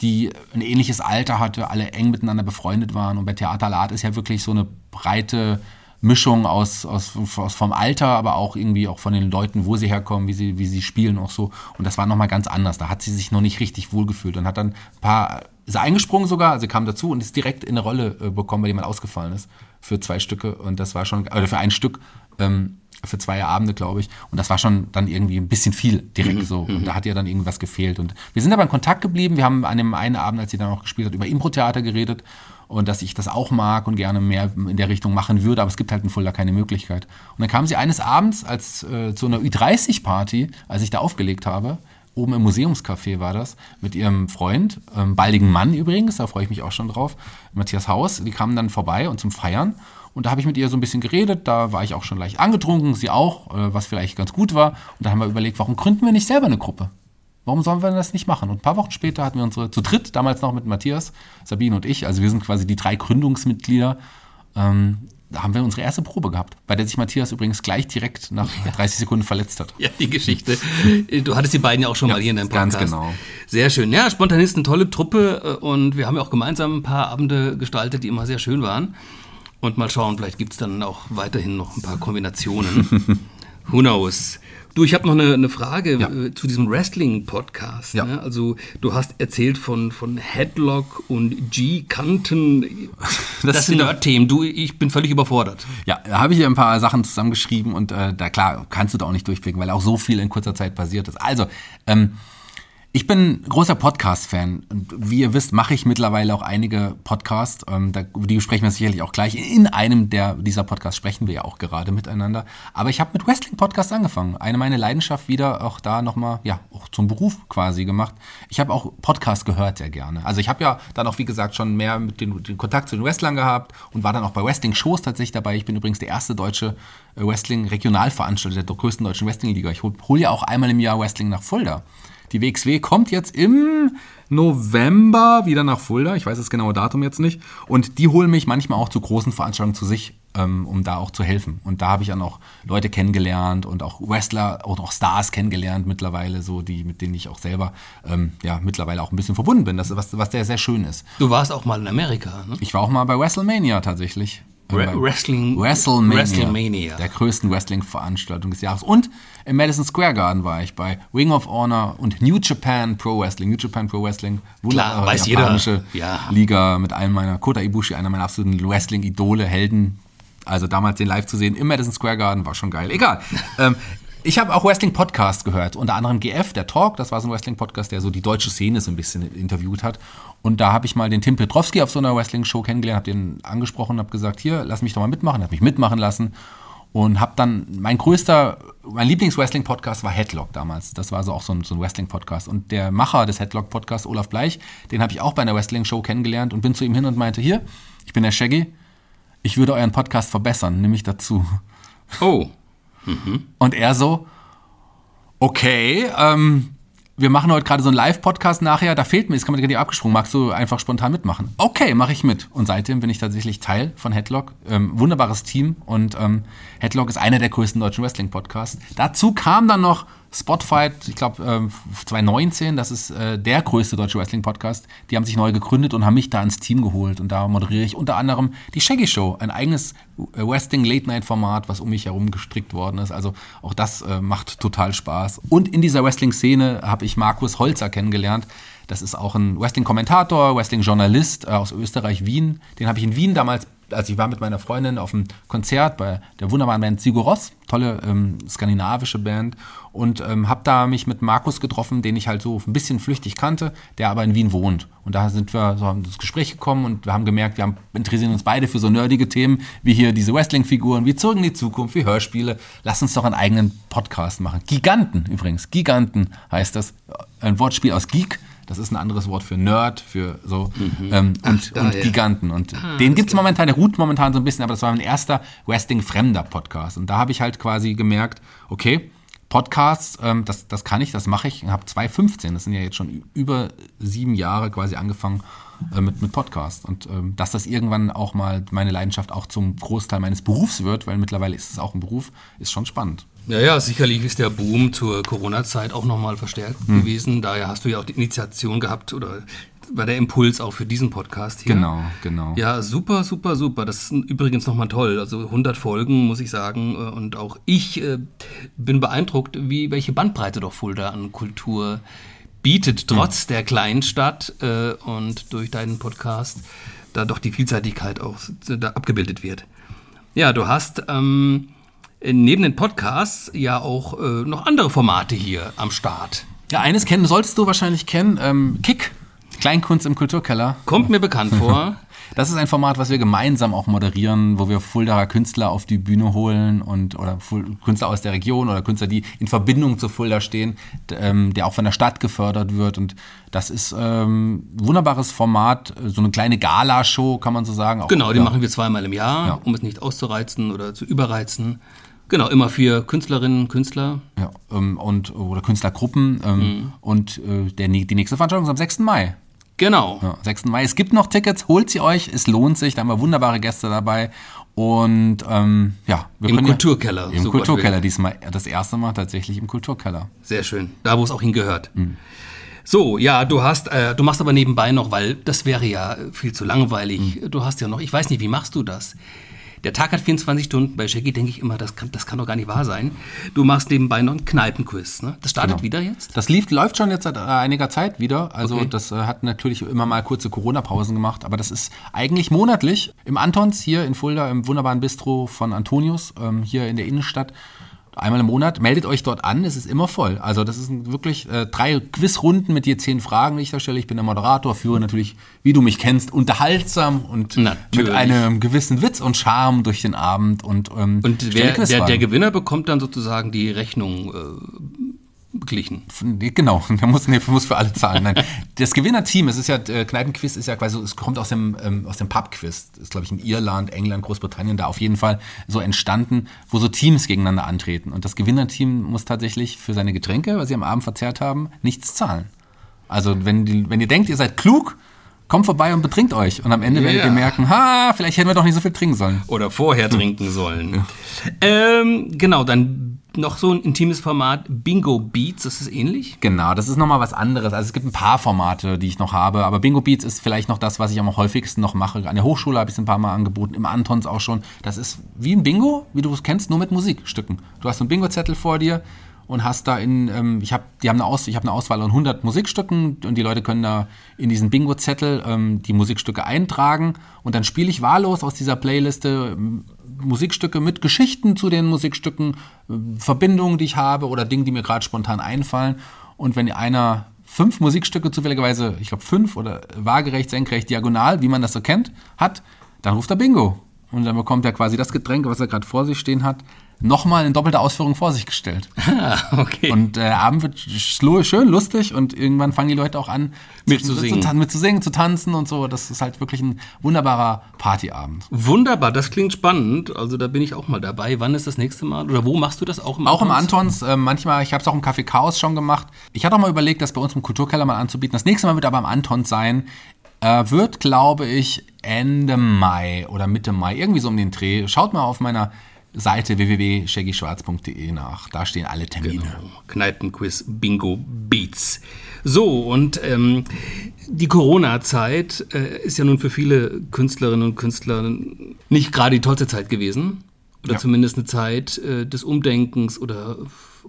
die ein ähnliches Alter hatte, alle eng miteinander befreundet waren. Und bei Theater Lad ist ja wirklich so eine breite Mischung aus, aus, aus vom Alter, aber auch irgendwie auch von den Leuten, wo sie herkommen, wie sie, wie sie spielen auch so. Und das war nochmal ganz anders. Da hat sie sich noch nicht richtig wohlgefühlt und hat dann ein paar, ist eingesprungen sogar, also kam dazu und ist direkt in eine Rolle äh, bekommen, weil jemand ausgefallen ist für zwei Stücke und das war schon, oder für ein Stück, ähm, für zwei Abende, glaube ich. Und das war schon dann irgendwie ein bisschen viel direkt mhm, so. Und mhm. da hat ihr dann irgendwas gefehlt. Und wir sind aber in Kontakt geblieben. Wir haben an dem einen Abend, als sie dann auch gespielt hat, über Impro-Theater geredet und dass ich das auch mag und gerne mehr in der Richtung machen würde, aber es gibt halt in Fulda keine Möglichkeit. Und dann kam sie eines Abends als äh, zu einer Ü30-Party, als ich da aufgelegt habe, oben im Museumscafé war das, mit ihrem Freund, ähm, baldigen Mann übrigens, da freue ich mich auch schon drauf, Matthias Haus, die kamen dann vorbei und zum Feiern. Und da habe ich mit ihr so ein bisschen geredet, da war ich auch schon leicht angetrunken, sie auch, äh, was vielleicht ganz gut war. Und da haben wir überlegt, warum gründen wir nicht selber eine Gruppe? Warum sollen wir das nicht machen? Und ein paar Wochen später hatten wir unsere zu dritt, damals noch mit Matthias, Sabine und ich, also wir sind quasi die drei Gründungsmitglieder, ähm, da haben wir unsere erste Probe gehabt, bei der sich Matthias übrigens gleich direkt nach 30 Sekunden verletzt hat. Ja, die Geschichte. Du hattest die beiden ja auch schon mal hier in deinem ganz Podcast. genau. Sehr schön. Ja, Spontanisten, tolle Truppe äh, und wir haben ja auch gemeinsam ein paar Abende gestaltet, die immer sehr schön waren. Und mal schauen, vielleicht gibt es dann auch weiterhin noch ein paar Kombinationen. Who knows? Du, ich habe noch eine, eine Frage Ja. äh, zu diesem Wrestling-Podcast. Ja. Ne? Also du hast erzählt von, von Headlock und G-Kanten. Das, Das sind Nerd-Themen. Du, ich bin völlig überfordert. Ja, da habe ich hier ein paar Sachen zusammengeschrieben und äh, da klar kannst du da auch nicht durchblicken, weil auch so viel in kurzer Zeit passiert ist. Also, ähm, ich bin großer Podcast-Fan wie ihr wisst, mache ich mittlerweile auch einige Podcasts. Ähm, über die besprechen wir sicherlich auch gleich. In einem der, dieser Podcasts sprechen wir ja auch gerade miteinander. Aber ich habe mit Wrestling-Podcasts angefangen. Eine meine Leidenschaft wieder auch da nochmal, ja, auch zum Beruf quasi gemacht. Ich habe auch Podcasts gehört sehr gerne. Also ich habe ja dann auch, wie gesagt, schon mehr mit den, den Kontakt zu den Wrestlern gehabt und war dann auch bei Wrestling-Shows tatsächlich dabei. Ich bin übrigens der erste deutsche äh, Wrestling-Regionalveranstalter der größten deutschen Wrestling-Liga. Ich hole hol ja auch einmal im Jahr Wrestling nach Fulda. Die WXW kommt jetzt im November wieder nach Fulda. Ich weiß das genaue Datum jetzt nicht. Und die holen mich manchmal auch zu großen Veranstaltungen zu sich, ähm, um da auch zu helfen. Und da habe ich dann auch Leute kennengelernt und auch Wrestler und auch Stars kennengelernt mittlerweile, so die, mit denen ich auch selber ähm, ja mittlerweile auch ein bisschen verbunden bin. Das ist was, was sehr, sehr schön ist. Du warst auch mal in Amerika, ne? Ich war auch mal bei WrestleMania tatsächlich. Wrestling- WrestleMania, WrestleMania. Der größten Wrestling-Veranstaltung des Jahres. Und im Madison Square Garden war ich bei Ring of Honor und New Japan Pro Wrestling. New Japan Pro Wrestling, wunderbare weiß jeder. japanische Ja. Liga mit einem meiner Kota Ibushi, einer meiner absoluten Wrestling-Idole, Helden. Also damals den live zu sehen im Madison Square Garden war schon geil. Egal. ähm, ich habe auch Wrestling-Podcasts gehört, unter anderem GF, der Talk, das war so ein Wrestling-Podcast, der so die deutsche Szene so ein bisschen interviewt hat. Und da habe ich mal den Tim Petrowski auf so einer Wrestling-Show kennengelernt, habe den angesprochen, habe gesagt, hier, lass mich doch mal mitmachen, habe mich mitmachen lassen und habe dann, mein größter, mein Lieblings-Wrestling-Podcast war Headlock damals. Das war so auch so ein, so ein Wrestling-Podcast. Und der Macher des Headlock-Podcasts, Olaf Bleich, den habe ich auch bei einer Wrestling-Show kennengelernt und bin zu ihm hin und meinte, hier, ich bin der Shaggy, ich würde euren Podcast verbessern, nimm mich dazu. Oh. Und er so, okay, ähm, wir machen heute gerade so einen Live-Podcast nachher, da fehlt mir, jetzt kann man dir abgesprungen, magst du einfach spontan mitmachen? Okay, mache ich mit. Und seitdem bin ich tatsächlich Teil von Headlock. Ähm, wunderbares Team und ähm, Headlock ist einer der größten deutschen Wrestling-Podcasts. Dazu kam dann noch Spotfight, ich glaube ähm, 2019, das ist äh, der größte deutsche Wrestling-Podcast. Die haben sich neu gegründet und haben mich da ins Team geholt. Und da moderiere ich unter anderem die Shaggy Show, ein eigenes äh, Wrestling-Late-Night-Format, was um mich herum gestrickt worden ist. Also auch das äh, macht total Spaß. Und in dieser Wrestling-Szene habe ich Markus Holzer kennengelernt. Das ist auch ein Wrestling-Kommentator, Wrestling-Journalist äh, aus Österreich, Wien. Den habe ich in Wien damals, als ich war mit meiner Freundin auf einem Konzert bei der wunderbaren Band Sigur Ross, tolle ähm, skandinavische Band, und ähm, habe da mich mit Markus getroffen, den ich halt so ein bisschen flüchtig kannte, der aber in Wien wohnt. Und da sind wir so ins Gespräch gekommen und wir haben gemerkt, wir haben, interessieren uns beide für so nerdige Themen, wie hier diese Wrestling-Figuren, wie Zurück in die Zukunft, wie Hörspiele. Lass uns doch einen eigenen Podcast machen. Giganten übrigens, Giganten heißt das. Ein Wortspiel aus Geek. Das ist ein anderes Wort für Nerd, für so ähm, und, Mhm. Ach, und. Giganten. Und den gibt es momentan, der ruht momentan so ein bisschen, aber das war mein erster Wrestling-Fremder-Podcast. Und da habe ich halt quasi gemerkt, okay, Podcasts, ähm, das, das kann ich, das mache ich. Ich habe 2015, das sind ja jetzt schon über sieben Jahre quasi angefangen äh, mit, mit Podcasts. Und ähm, dass das irgendwann auch mal meine Leidenschaft auch zum Großteil meines Berufs wird, weil mittlerweile ist es auch ein Beruf, ist schon spannend. Ja, ja, sicherlich ist der Boom zur Corona-Zeit auch nochmal verstärkt Hm. gewesen. Daher hast du ja auch die Initiation gehabt oder war der Impuls auch für diesen Podcast hier. Genau, genau. Ja, super, super, super. Das ist übrigens nochmal toll. Also 100 Folgen, muss ich sagen. äh, Und auch ich äh, bin beeindruckt, wie welche Bandbreite doch Fulda an Kultur bietet, trotz der kleinen Stadt äh, und durch deinen Podcast da doch die Vielseitigkeit auch da abgebildet wird. Ja, du hast ähm, neben den Podcasts ja auch äh, noch andere Formate hier am Start. Ja, eines kennen solltest du wahrscheinlich kennen, ähm, Kick, Kleinkunst im Kulturkeller. Kommt mir bekannt vor. Das ist ein Format, was wir gemeinsam auch moderieren, wo wir Fuldaer Künstler auf die Bühne holen und oder Künstler aus der Region oder Künstler, die in Verbindung zu Fulda stehen, ähm, der auch von der Stadt gefördert wird. Und das ist ähm, ein wunderbares Format, so eine kleine Galashow, kann man so sagen. Auch, Genau, die machen wir zweimal im Jahr, Ja. um es nicht auszureizen oder zu überreizen. Genau, immer für Künstlerinnen, Künstler. Ja, ähm, und, oder Künstlergruppen. Ähm, Mhm. Und äh, der, die nächste Veranstaltung ist am 6. Mai. Genau. Ja, 6. Mai. Es gibt noch Tickets, holt sie euch, es lohnt sich, da haben wir wunderbare Gäste dabei. Und ähm, ja, wir Im können Kulturkeller, Ja, Im so Kulturkeller diesmal. Das erste Mal tatsächlich im Kulturkeller. Sehr schön. Da, wo es auch hingehört. So, ja, du hast, äh, du machst aber nebenbei noch, weil das wäre ja viel zu langweilig. Du hast ja noch, ich weiß nicht, wie machst du das? Der Tag hat 24 Stunden. Bei Shaggy denke ich immer, das kann, das kann doch gar nicht wahr sein. Du machst nebenbei noch einen Kneipenquiz. Ne? Das startet Genau. wieder jetzt? Das lief, läuft schon jetzt seit äh, einiger Zeit wieder. Also Okay. das äh, hat natürlich immer mal kurze Corona-Pausen gemacht, aber das ist eigentlich monatlich im Antons hier in Fulda im wunderbaren Bistro von Antonius ähm, hier in der Innenstadt. Einmal im Monat. Meldet euch dort an, es ist immer voll. Also das sind wirklich äh, drei Quizrunden mit je zehn Fragen, die ich da stelle. Ich bin der Moderator, führe natürlich, wie du mich kennst, unterhaltsam und mit Natürlich. einem gewissen Witz und Charme durch den Abend und, ähm, Und wer, der, der Gewinner bekommt dann sozusagen die Rechnung äh, beglichen. Genau, der muss, nee, muss für alle zahlen. Nein. Das Gewinnerteam, es ist ja, äh, Kneipenquiz ist ja quasi, es kommt aus dem, ähm, aus dem Pubquiz. Das ist, glaube ich, in Irland, England, Großbritannien, da auf jeden Fall so entstanden, wo so Teams gegeneinander antreten. Und das Gewinnerteam muss tatsächlich für seine Getränke, was sie am Abend verzehrt haben, nichts zahlen. Also, wenn, die, wenn ihr denkt, ihr seid klug, kommt vorbei und betrinkt euch. Und am Ende werdet Ja. ihr merken, ha, vielleicht hätten wir doch nicht so viel trinken sollen. Oder vorher trinken sollen. Ähm, genau, dann noch so ein intimes Format, Bingo Beats, das ist ähnlich. Genau, das ist nochmal was anderes. Also es gibt ein paar Formate, die ich noch habe, aber Bingo Beats ist vielleicht noch das, was ich am häufigsten noch mache. An der Hochschule habe ich es ein paar Mal angeboten, im Antons auch schon. Das ist wie ein Bingo, wie du es kennst, nur mit Musikstücken. Du hast so einen Bingo-Zettel vor dir und hast da in, ähm, ich habe, die haben eine Aus, ich habe eine Auswahl an 100 Musikstücken und die Leute können da in diesen Bingo-Zettel ähm, die Musikstücke eintragen und dann spiele ich wahllos aus dieser Playliste ähm, Musikstücke mit Geschichten zu den Musikstücken, äh, Verbindungen, die ich habe oder Dinge, die mir gerade spontan einfallen. Und wenn einer fünf Musikstücke zufälligerweise, ich glaube fünf oder waagerecht, senkrecht, diagonal, wie man das so kennt, hat, dann ruft er Bingo. Und dann bekommt er quasi das Getränk, was er gerade vor sich stehen hat, nochmal in doppelter Ausführung vor sich gestellt. Ah, okay. Und der Abend wird schön lustig und irgendwann fangen die Leute auch an, Mitzusingen. Zu, mit zu singen, zu tanzen und so. Das ist halt wirklich ein wunderbarer Partyabend. Wunderbar, das klingt spannend. Also da bin ich auch mal dabei. Wann ist das nächste Mal? Oder wo machst du das auch im Auch im Antons? Antons, äh, manchmal, ich habe es auch im Café Chaos schon gemacht. Ich hatte auch mal überlegt, das bei uns im Kulturkeller mal anzubieten. Das nächste Mal wird aber am Antons sein. Äh, wird, glaube ich, Ende Mai oder Mitte Mai, irgendwie so um den Dreh. Schaut mal auf meiner Seite www.shaggyschwarz.de nach. Da stehen alle Termine. Kneipenquiz Bingo Beats. So, und ähm, die Corona-Zeit äh, ist ja nun für viele Künstlerinnen und Künstler nicht gerade die tollste Zeit gewesen. Oder Ja. zumindest eine Zeit äh, des Umdenkens oder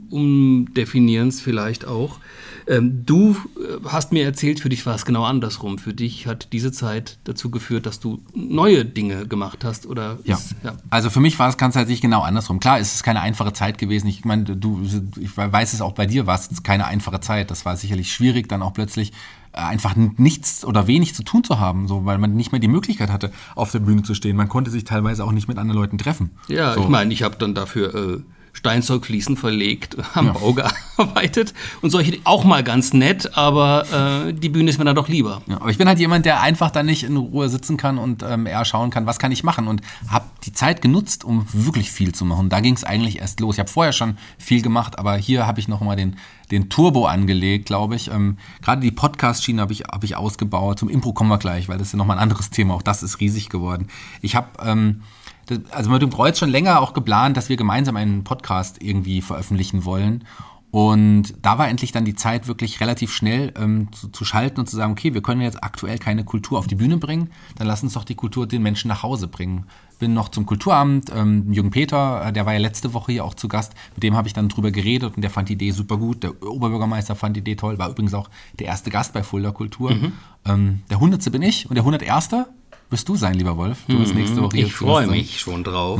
Umdefinierens vielleicht auch. Ähm, du äh, hast mir erzählt, für dich war es genau andersrum. Für dich hat diese Zeit dazu geführt, dass du neue Dinge gemacht hast. Oder Ja. ist- ja. Also für mich war es ganz tatsächlich genau andersrum. Klar, es ist keine einfache Zeit gewesen. Ich meine, du, ich weiß es auch bei dir, war es keine einfache Zeit. Das war sicherlich schwierig, dann auch plötzlich äh, einfach nichts oder wenig zu tun zu haben, so, weil man nicht mehr die Möglichkeit hatte, auf der Bühne zu stehen. Man konnte sich teilweise auch nicht mit anderen Leuten treffen. Ja, so. ich meine, ich habe dann dafür äh, Steinzeugfliesen verlegt, am Bau gearbeitet und solche auch mal ganz nett, aber äh, die Bühne ist mir dann doch lieber. Ja, aber ich bin halt jemand, der einfach dann nicht in Ruhe sitzen kann und ähm, eher schauen kann, was kann ich machen und habe die Zeit genutzt, um wirklich viel zu machen. Da ging es eigentlich erst los. Ich habe vorher schon viel gemacht, aber hier habe ich noch mal den, den Turbo angelegt, glaube ich. Ähm, Gerade die Podcast-Schiene habe ich, hab ich ausgebaut. Zum Impro kommen wir gleich, weil das ist ja noch mal ein anderes Thema. Auch das ist riesig geworden. Ich habe ähm, also mit dem Kreuz schon länger auch geplant, dass wir gemeinsam einen Podcast irgendwie veröffentlichen wollen. Und da war endlich dann die Zeit, wirklich relativ schnell ähm, zu, zu schalten und zu sagen, okay, wir können jetzt aktuell keine Kultur auf die Bühne bringen, dann lass uns doch die Kultur den Menschen nach Hause bringen. Bin noch zum Kulturamt, ähm, Jürgen Peter, äh, der war ja letzte Woche hier auch zu Gast, mit dem habe ich dann drüber geredet und der fand die Idee super gut. Der Oberbürgermeister fand die Idee toll, war übrigens auch der erste Gast bei Fulda Kultur. Ähm, der Hundertste bin ich und der 101. wirst du sein, lieber Wolf. Du bist nächste Woche hier Ich freue mich schon drauf.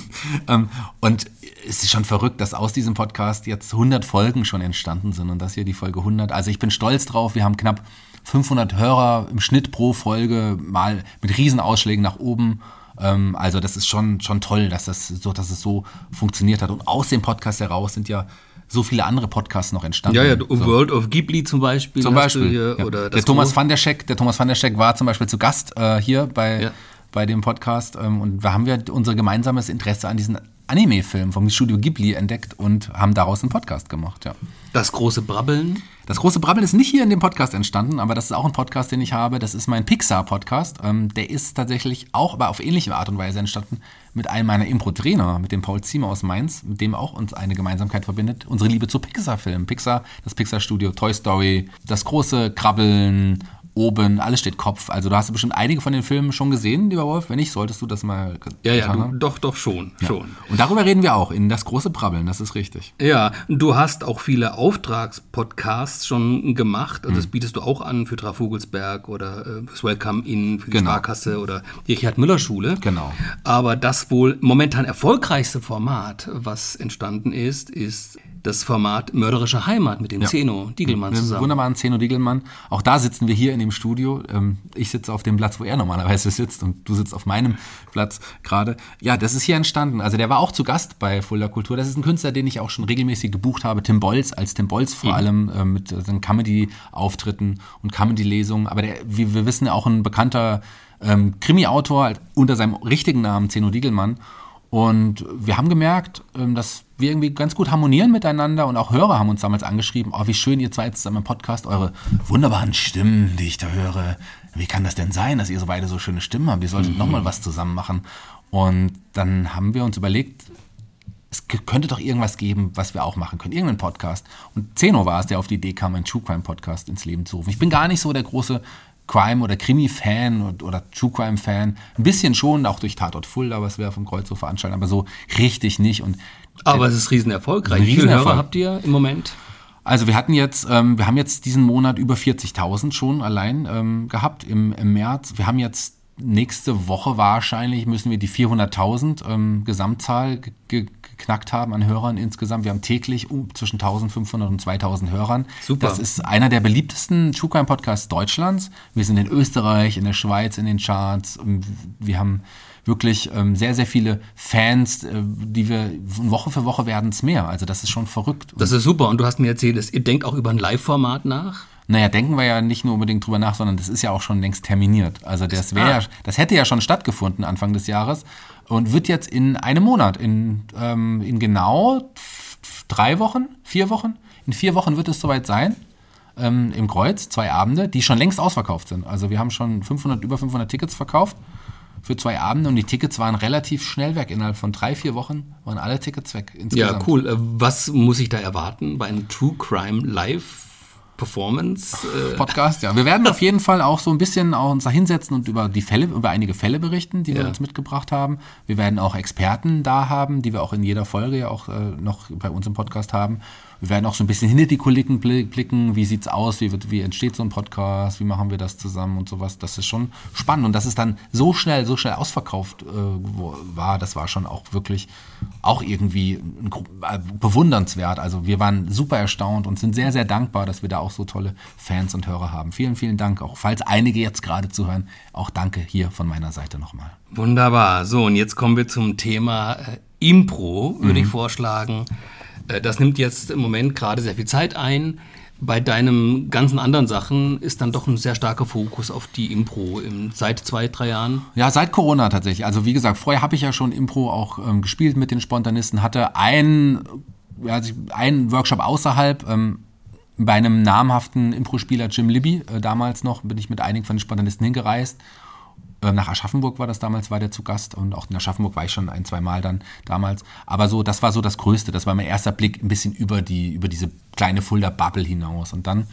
ähm, und es ist schon verrückt, dass aus diesem Podcast jetzt 100 Folgen schon entstanden sind und das hier die Folge 100. Also ich bin stolz drauf. Wir haben knapp 500 Hörer im Schnitt pro Folge, mal mit Riesenausschlägen nach oben. Ähm, also das ist schon, schon toll, dass, das so, dass es so funktioniert hat. Und aus dem Podcast heraus sind ja so viele andere Podcasts noch entstanden. Ja, ja, so. World of Ghibli zum Beispiel. Zum Beispiel. Hier, ja. oder der Thomas van der Scheck, der Thomas van der Scheck war zum Beispiel zu Gast äh, hier bei, Ja. bei dem Podcast ähm, und da haben wir unser gemeinsames Interesse an diesen Anime-Film vom Studio Ghibli entdeckt und haben daraus einen Podcast gemacht, ja. Das große Brabbeln. Das große Brabbeln ist nicht hier in dem Podcast entstanden, aber das ist auch ein Podcast, den ich habe. Das ist mein Pixar-Podcast. Ähm, der ist tatsächlich auch, aber auf ähnliche Art und Weise entstanden mit einem meiner Impro-Trainer, mit dem Paul Ziemer aus Mainz, mit dem auch uns eine Gemeinsamkeit verbindet. Unsere Liebe zu Pixar-Filmen. Pixar, das Pixar-Studio, Toy Story, das große Krabbeln, oben, alles steht Kopf. Also du hast bestimmt einige von den Filmen schon gesehen, lieber Wolf. Wenn nicht, solltest du das mal Ja, ja, du, doch, doch schon, Ja. schon. Und darüber reden wir auch, in das große Brabbeln, das ist richtig. Ja, du hast auch viele Auftragspodcasts schon gemacht. Also das Mhm. bietest du auch an für Trafugelsberg oder äh, das Welcome In für die Genau. Sparkasse oder die Richard-Müller-Schule. Genau. Aber das wohl momentan erfolgreichste Format, was entstanden ist, ist das Format Mörderische Heimat mit dem Zeno Diegelmann Mit zusammen. wunderbaren Zeno Diegelmann. Auch da sitzen wir hier in dem Studio. Ähm, Ich sitze auf dem Platz, wo er normalerweise sitzt und du sitzt auf meinem Platz gerade. Ja, das ist hier entstanden. Also der war auch zu Gast bei Fulda Kultur. Das ist ein Künstler, den ich auch schon regelmäßig gebucht habe. Tim Bolz, als Tim Bolz vor allem äh, mit seinen Comedy-Auftritten und Comedy-Lesungen. Aber der, wie wir wissen, auch ein bekannter ähm, Krimi-Autor unter seinem richtigen Namen, Zeno Diegelmann. Und wir haben gemerkt, ähm, dass wir irgendwie ganz gut harmonieren miteinander und auch Hörer haben uns damals angeschrieben, oh, wie schön ihr zwei zusammen im Podcast, eure wunderbaren Stimmen, die ich da höre. Wie kann das denn sein, dass ihr so beide so schöne Stimmen habt? Ihr solltet Mhm. noch mal was zusammen machen. Und dann haben wir uns überlegt, es könnte doch irgendwas geben, was wir auch machen können. Irgendeinen Podcast. Und Zeno war es, der auf die Idee kam, einen True Crime Podcast ins Leben zu rufen. Ich bin gar nicht so der große Crime- oder Krimi-Fan oder, oder True Crime-Fan. Ein bisschen schon, auch durch Tatort Fulda, was wir vom Kreuz so veranstalten, aber so richtig nicht. Und Aber es ist riesen erfolgreich. Wie viele Riesenerfolg. Hörer habt ihr im Moment? also wir hatten jetzt, ähm, wir haben jetzt diesen Monat über 40.000 schon allein ähm, gehabt im, im März. Wir haben jetzt nächste Woche wahrscheinlich müssen wir die 400.000 ähm, Gesamtzahl ge ge geknackt haben an Hörern insgesamt. Wir haben täglich um, zwischen 1.500 und 2.000 Hörern. Super. Das ist einer der beliebtesten True Crime Podcasts Deutschlands. Wir sind in Österreich, in der Schweiz in den Charts. Und Wir haben wirklich ähm, sehr, sehr viele Fans, äh, die wir Woche für Woche werden es mehr. Also das ist schon verrückt. Das ist super. Und du hast mir erzählt, ihr denkt auch über ein Live-Format nach. Naja, denken wir ja nicht nur unbedingt drüber nach, sondern das ist ja auch schon längst terminiert. Also das wäre ja, das hätte ja schon stattgefunden Anfang des Jahres und wird jetzt in einem Monat, in, ähm, in genau drei Wochen, vier Wochen, in vier Wochen wird es soweit sein. Ähm, Im Kreuz, zwei Abende, die schon längst ausverkauft sind. Also wir haben schon 500, über 500 Tickets verkauft für zwei Abende und die Tickets waren relativ schnell weg. Innerhalb von drei, vier Wochen waren alle Tickets weg. Ja, cool. Äh, Was muss ich da erwarten bei einem True Crime Live Performance? Äh, Podcast, ja. Wir werden auf jeden Fall auch so ein bisschen auch uns da hinsetzen und über die Fälle, über einige Fälle berichten, die wir Ja. uns mitgebracht haben. Wir werden auch Experten da haben, die wir auch in jeder Folge ja auch äh, noch bei uns im Podcast haben. Wir werden auch so ein bisschen hinter die Kulissen bli- blicken. Wie sieht's aus? Wie, wird, wie entsteht so ein Podcast? Wie machen wir das zusammen und sowas? Das ist schon spannend. Und dass es dann so schnell, so schnell ausverkauft äh, war, das war schon auch wirklich auch irgendwie äh, bewundernswert. Also wir waren super erstaunt und sind sehr, sehr dankbar, dass wir da auch so tolle Fans und Hörer haben. Vielen, vielen Dank. Auch falls einige jetzt gerade zuhören, auch danke hier von meiner Seite nochmal. Wunderbar. So, und jetzt kommen wir zum Thema äh, Impro, würde ich Mhm. vorschlagen. Äh, das nimmt jetzt im Moment gerade sehr viel Zeit ein. Bei deinen ganzen anderen Sachen ist dann doch ein sehr starker Fokus auf die Impro im, seit zwei, drei Jahren. Ja, seit Corona tatsächlich. Also wie gesagt, vorher habe ich ja schon Impro auch ähm, gespielt mit den Spontanisten, hatte ein, ja, also einen Workshop außerhalb. Ähm, bei einem namhaften Impro-Spieler Jim Libby, äh, damals noch, bin ich mit einigen von den Spontanisten hingereist. Ähm, nach Aschaffenburg war das damals, war der zu Gast und auch in Aschaffenburg war ich schon ein, zwei Mal dann damals. Aber so, das war so das Größte, das war mein erster Blick ein bisschen über die, über diese kleine Fulda-Bubble hinaus. Und dann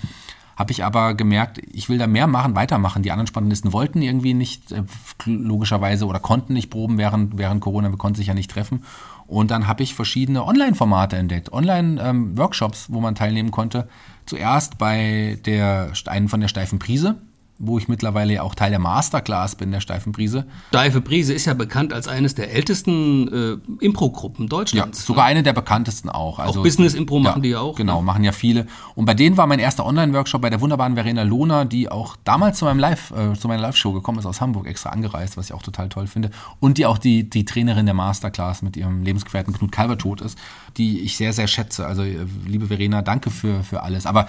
habe ich aber gemerkt, ich will da mehr machen, weitermachen. Die anderen Spontanisten wollten irgendwie nicht, äh, logischerweise, oder konnten nicht proben während, während Corona, wir konnten sich ja nicht treffen. Und dann habe ich verschiedene Online-Formate entdeckt, Online-Workshops, wo man teilnehmen konnte. Zuerst bei der, einen von der Steifen Prise, wo ich mittlerweile ja auch Teil der Masterclass bin, der Steifen Prise. Steife Brise ist ja bekannt als eines der ältesten äh, Impro-Gruppen Ja, Deutschlands. sogar eine der bekanntesten auch. Also, Auch Business-Impro machen die ja auch. Genau, ne? machen ja viele. Und bei denen war mein erster Online-Workshop bei der wunderbaren Verena Lohner, die auch damals zu meinem Live, äh, zu meiner Live-Show gekommen ist aus Hamburg, extra angereist, was ich auch total toll finde. Und die auch die, die Trainerin der Masterclass mit ihrem Lebensgefährten Knut Kalbertot ist, die ich sehr, sehr schätze. Also, äh, liebe Verena, danke für, für alles. Aber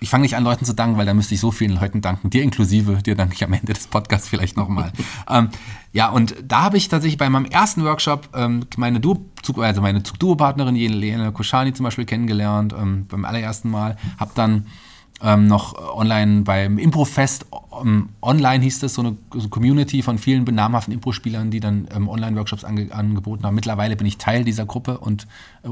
ich fange nicht an, Leuten zu danken, weil da müsste ich so vielen Leuten danken. Dir inklusive, dir danke ich am Ende des Podcasts vielleicht nochmal. ähm, ja, und da habe ich tatsächlich bei meinem ersten Workshop ähm, meine Duo, also meine Duo-Partnerin Jelena Koschani zum Beispiel kennengelernt, ähm, beim allerersten Mal. Habe dann ähm, noch online beim Improfest, ähm, online hieß das, so eine, Community von vielen namhaften Impro-Spielern, die dann ähm, Online-Workshops ange angeboten haben. Mittlerweile bin ich Teil dieser Gruppe und äh,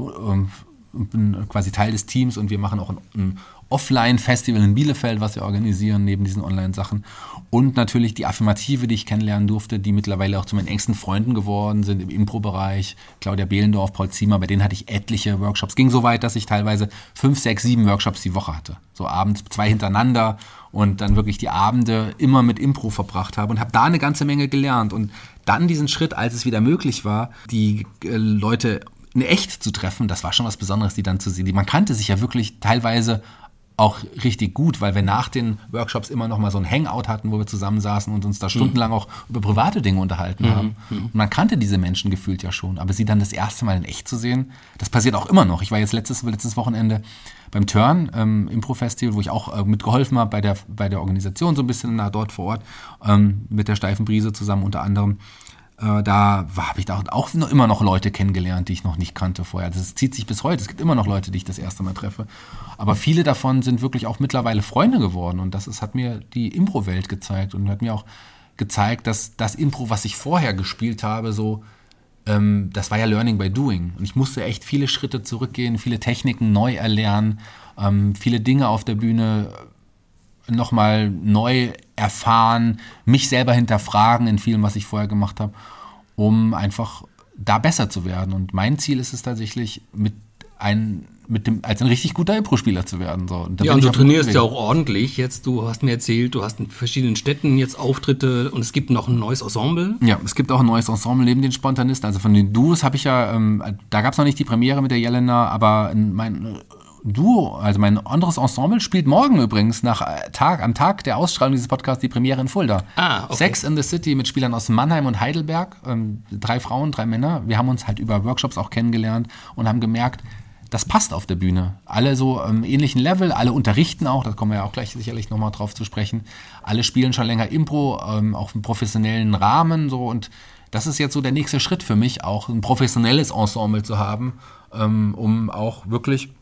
bin quasi Teil des Teams und wir machen auch ein, ein Offline-Festival in Bielefeld, was wir organisieren, neben diesen Online-Sachen. Und natürlich die Affirmative, die ich kennenlernen durfte, die mittlerweile auch zu meinen engsten Freunden geworden sind im Impro-Bereich. Claudia Behlendorf, Paul Ziemer, bei denen hatte ich etliche Workshops. Ging so weit, dass ich teilweise fünf, sechs, sieben Workshops die Woche hatte. So abends zwei hintereinander und dann wirklich die Abende immer mit Impro verbracht habe und habe da eine ganze Menge gelernt. Und dann diesen Schritt, als es wieder möglich war, die äh, Leute in echt zu treffen, das war schon was Besonderes, die dann zu sehen. Man kannte sich ja wirklich teilweise auch richtig gut, weil wir nach den Workshops immer noch mal so ein Hangout hatten, wo wir zusammensaßen und uns da stundenlang auch über private Dinge unterhalten mhm. haben. Mhm. Und man kannte diese Menschen gefühlt ja schon, aber sie dann das erste Mal in echt zu sehen, das passiert auch immer noch. Ich war jetzt letztes, letztes Wochenende beim Turn ähm, Impro-Festival, wo ich auch äh, mitgeholfen habe bei der, bei der Organisation so ein bisschen na, dort vor Ort ähm, mit der steifen Brise zusammen unter anderem. Äh, da habe ich da auch noch, immer noch Leute kennengelernt, die ich noch nicht kannte vorher. Das zieht sich bis heute. Es gibt immer noch Leute, die ich das erste Mal treffe. Aber viele davon sind wirklich auch mittlerweile Freunde geworden. Und das ist, hat mir die Impro-Welt gezeigt und hat mir auch gezeigt, dass das Impro, was ich vorher gespielt habe, so, ähm, das war ja Learning by Doing. Und ich musste echt viele Schritte zurückgehen, viele Techniken neu erlernen, ähm, viele Dinge auf der Bühne nochmal neu erfahren, mich selber hinterfragen in vielem, was ich vorher gemacht habe, um einfach da besser zu werden. Und mein Ziel ist es tatsächlich, mit ein, mit dem, als ein richtig guter Impro-Spieler zu werden. So. Und ja, und du trainierst ja auch ordentlich. Jetzt, du hast mir erzählt, du hast in verschiedenen Städten jetzt Auftritte und es gibt noch ein neues Ensemble. Ja, es gibt auch ein neues Ensemble neben den Spontanisten. Also von den Duos habe ich ja, ähm, da gab es noch nicht die Premiere mit der Jelena, aber mein Duo, also mein anderes Ensemble, spielt morgen übrigens nach äh, Tag, am Tag der Ausstrahlung dieses Podcasts die Premiere in Fulda. Ah, okay. Sex in the City mit Spielern aus Mannheim und Heidelberg. Ähm, drei Frauen, drei Männer. Wir haben uns halt über Workshops auch kennengelernt und haben gemerkt, das passt auf der Bühne. Alle so im ähnlichen Level, alle unterrichten auch, da kommen wir ja auch gleich sicherlich nochmal drauf zu sprechen. Alle spielen schon länger Impro, ähm, auch im professionellen Rahmen so und das ist jetzt so der nächste Schritt für mich, auch ein professionelles Ensemble zu haben, ähm, um auch wirklich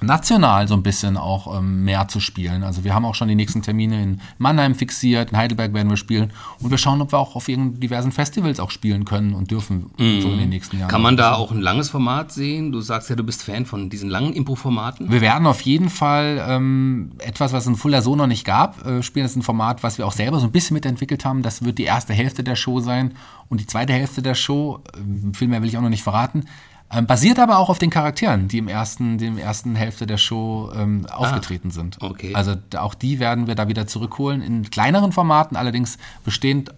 national so ein bisschen auch ähm, mehr zu spielen. Also wir haben auch schon die nächsten Termine in Mannheim fixiert, in Heidelberg werden wir spielen und wir schauen, ob wir auch auf diversen Festivals auch spielen können und dürfen mm. so in den nächsten Jahren. Kann man da auch ein langes Format sehen? Du sagst ja, du bist Fan von diesen langen Impro-Formaten. Wir werden auf jeden Fall ähm, etwas, was in Fuller so noch nicht gab, äh, spielen. Das ist ein Format, was wir auch selber so ein bisschen mitentwickelt haben. Das wird die erste Hälfte der Show sein und die zweite Hälfte der Show, äh, viel mehr will ich auch noch nicht verraten, ähm, basiert aber auch auf den Charakteren, die im ersten, die im ersten Hälfte der Show ähm, ah, aufgetreten ah, sind. Okay. Also auch die werden wir da wieder zurückholen in kleineren Formaten, allerdings bestehend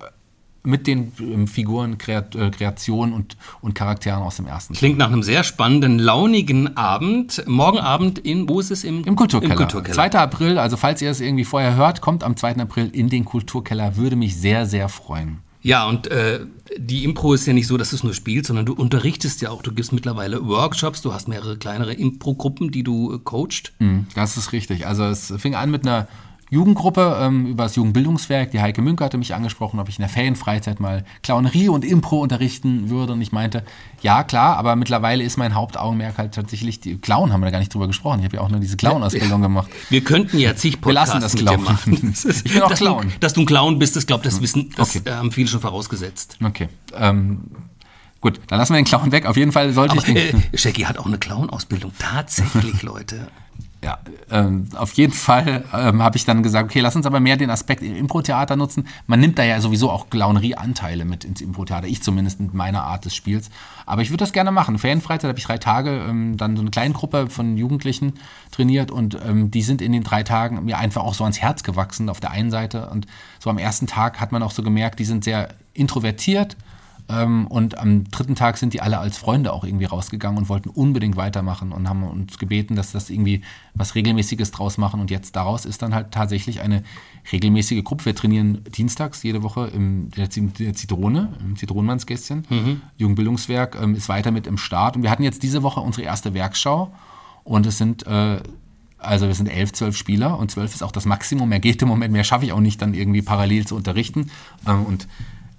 mit den ähm, Figuren, Kreat äh, Kreationen und, und Charakteren aus dem ersten. Klingt nach einem sehr spannenden, launigen Abend. Morgen Abend in, wo ist es? Im, Im Kulturkeller. Im Kulturkeller. 2. April, also falls ihr es irgendwie vorher hört, kommt am 2. April in den Kulturkeller. Würde mich sehr, sehr freuen. Ja, und äh, die Impro ist ja nicht so, dass du es nur spielst, sondern du unterrichtest ja auch. Du gibst mittlerweile Workshops, du hast mehrere kleinere Impro-Gruppen, die du äh, coacht. Mm, das ist richtig. Also es fing an mit einer Jugendgruppe ähm, über das Jugendbildungswerk. Die Heike Münker hatte mich angesprochen, ob ich in der Ferienfreizeit mal Clownerie und Impro unterrichten würde. Und ich meinte, ja klar, aber mittlerweile ist mein Hauptaugenmerk halt tatsächlich, die Clown haben wir da gar nicht drüber gesprochen. Ich habe ja auch nur diese Clown-Ausbildung gemacht. Wir könnten ja zig Podcasts Wir lassen das Clown. machen. ich bin auch dass Clown. Du, dass du ein Clown bist, das glaube das wissen, das okay. haben viele schon vorausgesetzt. Okay. Ähm, Gut, dann lassen wir den Clown weg. Auf jeden Fall sollte Aber, ich den. Äh, Shaggy hat auch eine Clown-Ausbildung. Tatsächlich, Leute ja, ähm, auf jeden Fall ähm, habe ich dann gesagt, okay, lass uns aber mehr den Aspekt im Impro-Theater nutzen. Man nimmt da ja sowieso auch Clownerie-Anteile mit ins Impro-Theater. Ich zumindest mit meiner Art des Spiels. Aber ich würde das gerne machen. Ferienfreizeit habe ich drei Tage ähm, dann so eine kleine Gruppe von Jugendlichen trainiert und ähm, die sind in den drei Tagen mir einfach auch so ans Herz gewachsen auf der einen Seite. Und so am ersten Tag hat man auch so gemerkt, die sind sehr introvertiert, und am dritten Tag sind die alle als Freunde auch irgendwie rausgegangen und wollten unbedingt weitermachen und haben uns gebeten, dass das irgendwie was Regelmäßiges draus machen. Und jetzt daraus ist dann halt tatsächlich eine regelmäßige Gruppe. Wir trainieren dienstags jede Woche im der, der Zitrone, im Zitronenmannsgästchen. Mhm. Jugendbildungswerk ähm, ist weiter mit im Start. Und wir hatten jetzt diese Woche unsere erste Werkschau. Und es sind äh, Also wir sind elf, zwölf Spieler und zwölf ist auch das Maximum. Mehr geht im Moment, mehr schaffe ich auch nicht, dann irgendwie parallel zu unterrichten. Ähm, und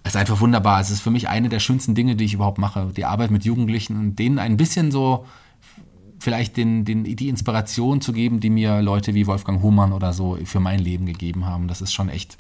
es ist einfach wunderbar. Es ist für mich eine der schönsten Dinge, die ich überhaupt mache. Die Arbeit mit Jugendlichen und denen ein bisschen so vielleicht den, den, die Inspiration zu geben, die mir Leute wie Wolfgang Humann oder so für mein Leben gegeben haben. Das ist schon echt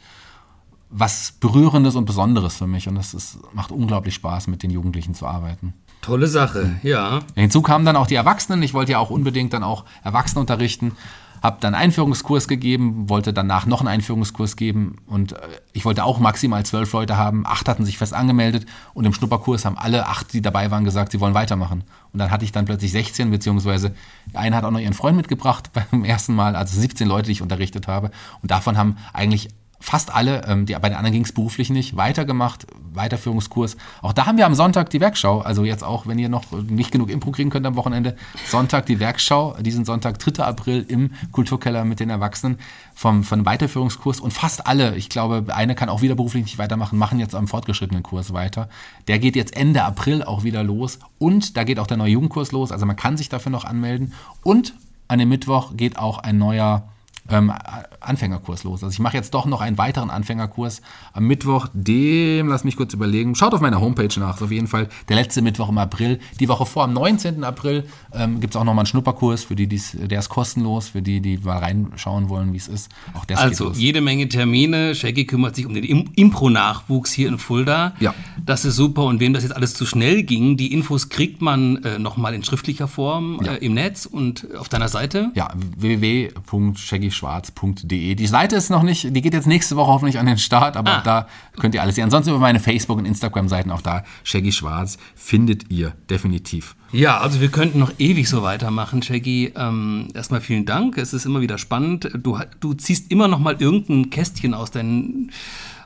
was Berührendes und Besonderes für mich und es ist, macht unglaublich Spaß, mit den Jugendlichen zu arbeiten. Tolle Sache, ja. Hinzu kamen dann auch die Erwachsenen. Ich wollte ja auch unbedingt dann auch Erwachsene unterrichten. Habe dann einen Einführungskurs gegeben, wollte danach noch einen Einführungskurs geben und äh, ich wollte auch maximal zwölf Leute haben. Acht hatten sich fest angemeldet und im Schnupperkurs haben alle acht, die dabei waren, gesagt, sie wollen weitermachen. Und dann hatte ich dann plötzlich 16, beziehungsweise eine hat auch noch ihren Freund mitgebracht beim ersten Mal, also 17 Leute, die ich unterrichtet habe. Und davon haben eigentlich fast alle, ähm, die, bei den anderen ging es beruflich nicht, weitergemacht, Weiterführungskurs. Auch da haben wir am Sonntag die Werkschau. Also jetzt auch, wenn ihr noch nicht genug Impro kriegen könnt am Wochenende, Sonntag die Werkschau, diesen Sonntag, 3. April im Kulturkeller mit den Erwachsenen vom, vom Weiterführungskurs. Und fast alle, ich glaube, eine kann auch wieder beruflich nicht weitermachen, machen jetzt am fortgeschrittenen Kurs weiter. Der geht jetzt Ende April auch wieder los. Und da geht auch der neue Jugendkurs los. Also man kann sich dafür noch anmelden. Und an dem Mittwoch geht auch ein neuer ähm, Anfängerkurs los. Also ich mache jetzt doch noch einen weiteren Anfängerkurs am Mittwoch, dem, lass mich kurz überlegen, schaut auf meiner Homepage nach, ist auf jeden Fall der letzte Mittwoch im April. Die Woche vor, am 19. April, ähm, gibt es auch nochmal einen Schnupperkurs, für die, die's, der ist kostenlos, für die, die mal reinschauen wollen, wie es ist. Auch das also jede Menge Termine, Shaggy kümmert sich um den Impro-Nachwuchs hier in Fulda. Ja. Das ist super und wem das jetzt alles zu schnell ging, die Infos kriegt man äh, nochmal in schriftlicher Form ja. äh, im Netz und auf deiner Seite. Ja, www.shaggy schwarz.de. Die Seite ist noch nicht, die geht jetzt nächste Woche hoffentlich an den Start, aber ah. da könnt ihr alles sehen. Ansonsten über meine Facebook- und Instagram-Seiten auch da, Shaggy Schwarz, findet ihr definitiv. Ja, also wir könnten noch ewig so weitermachen, Shaggy. Ähm, erstmal vielen Dank. Es ist immer wieder spannend. Du, du ziehst immer noch mal irgendein Kästchen aus, dein,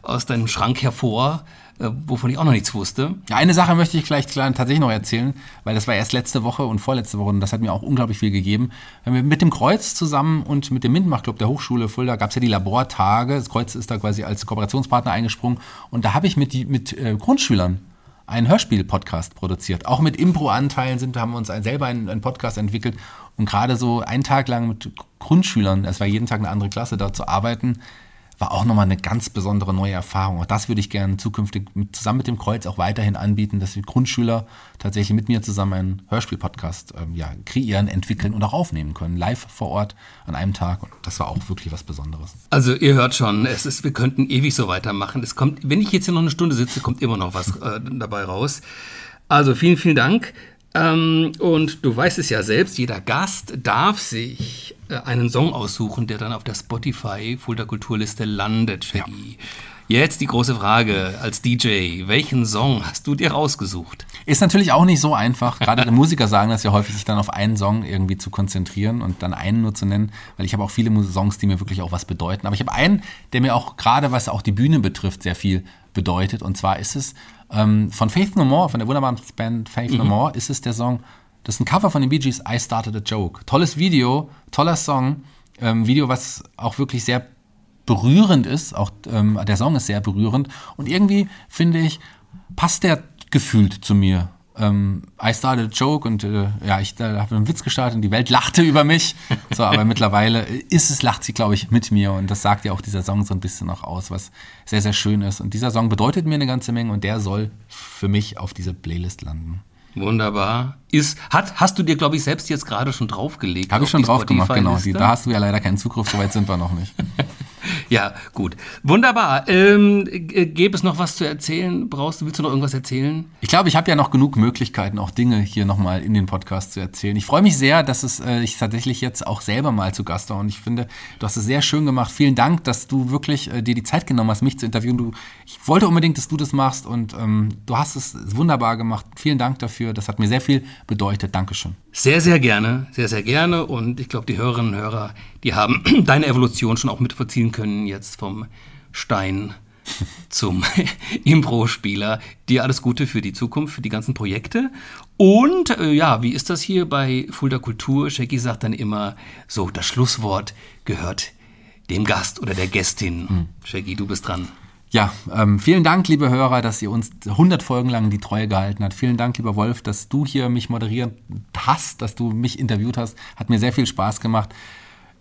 aus deinem Schrank hervor äh, wovon ich auch noch nichts wusste. Ja, eine Sache möchte ich gleich tatsächlich noch erzählen, weil das war erst letzte Woche und vorletzte Woche und das hat mir auch unglaublich viel gegeben. Mit dem Kreuz zusammen und mit dem Mintmach-Club der Hochschule Fulda gab es ja die Labortage. Das Kreuz ist da quasi als Kooperationspartner eingesprungen und da habe ich mit, die, mit äh, Grundschülern einen Hörspiel-Podcast produziert. Auch mit Impro-Anteilen sind, haben wir uns ein, selber einen, einen Podcast entwickelt und gerade so einen Tag lang mit Grundschülern, es war jeden Tag eine andere Klasse, da zu arbeiten, war auch nochmal eine ganz besondere neue Erfahrung. Auch das würde ich gerne zukünftig mit, zusammen mit dem Kreuz auch weiterhin anbieten, dass die Grundschüler tatsächlich mit mir zusammen einen Hörspiel-Podcast ähm, ja, kreieren, entwickeln und auch aufnehmen können, live vor Ort an einem Tag. Und das war auch wirklich was Besonderes. Also ihr hört schon, es ist, wir könnten ewig so weitermachen. Es kommt, wenn ich jetzt hier noch eine Stunde sitze, kommt immer noch was äh, dabei raus. Also vielen, vielen Dank. Ähm, und du weißt es ja selbst, jeder Gast darf sich einen Song aussuchen, der dann auf der Spotify Fulda Kulturliste landet, Shaggy. Ja. Jetzt die große Frage als DJ, welchen Song hast du dir rausgesucht? Ist natürlich auch nicht so einfach. Gerade Musiker sagen das ja häufig, sich dann auf einen Song irgendwie zu konzentrieren und dann einen nur zu nennen, weil ich habe auch viele Songs, die mir wirklich auch was bedeuten. Aber ich habe einen, der mir auch gerade, was auch die Bühne betrifft, sehr viel bedeutet. Und zwar ist es ähm, von Faith No More, von der wunderbaren Band Faith mhm. No More, ist es der Song, das ist ein Cover von den Bee Gees, I Started a Joke. Tolles Video, toller Song. Ähm, Video, was auch wirklich sehr berührend ist. Auch ähm, der Song ist sehr berührend. Und irgendwie, finde ich, passt der gefühlt zu mir ähm, I started a joke und äh, ja, ich habe einen Witz gestartet und die Welt lachte über mich. So, aber mittlerweile ist es, lacht sie, glaube ich, mit mir und das sagt ja auch dieser Song so ein bisschen noch aus, was sehr, sehr schön ist. Und dieser Song bedeutet mir eine ganze Menge und der soll für mich auf diese Playlist landen. Wunderbar. Ist, hat, hast du dir, glaube ich, selbst jetzt gerade schon draufgelegt? Habe ich schon drauf gemacht, genau. Die, da hast du ja leider keinen Zugriff, soweit sind wir noch nicht. ja, gut. Wunderbar. Ähm, gäbe es noch was zu erzählen? Brauchst du, willst du noch irgendwas erzählen? Ich glaube, ich habe ja noch genug Möglichkeiten, auch Dinge hier nochmal in den Podcast zu erzählen. Ich freue mich sehr, dass es, äh, ich tatsächlich jetzt auch selber mal zu Gast war und ich finde, du hast es sehr schön gemacht. Vielen Dank, dass du wirklich äh, dir die Zeit genommen hast, mich zu interviewen. Du, ich wollte unbedingt, dass du das machst und ähm, du hast es wunderbar gemacht. Vielen Dank dafür. Das hat mir sehr viel bedeutet. Dankeschön. Sehr, sehr gerne, sehr, sehr gerne. Und ich glaube, die Hörerinnen und Hörer, die haben deine Evolution schon auch mitverziehen können, jetzt vom Stein zum Impro-Spieler. Dir alles Gute für die Zukunft, für die ganzen Projekte. Und äh, ja, wie ist das hier bei Fulda Kultur? Shaggy sagt dann immer so, das Schlusswort gehört dem Gast oder der Gästin. Hm. Shaggy, du bist dran. Ja, ähm, vielen Dank, liebe Hörer, dass ihr uns 100 Folgen lang die Treue gehalten habt. Vielen Dank, lieber Wolf, dass du hier mich moderiert hast, dass du mich interviewt hast. Hat mir sehr viel Spaß gemacht.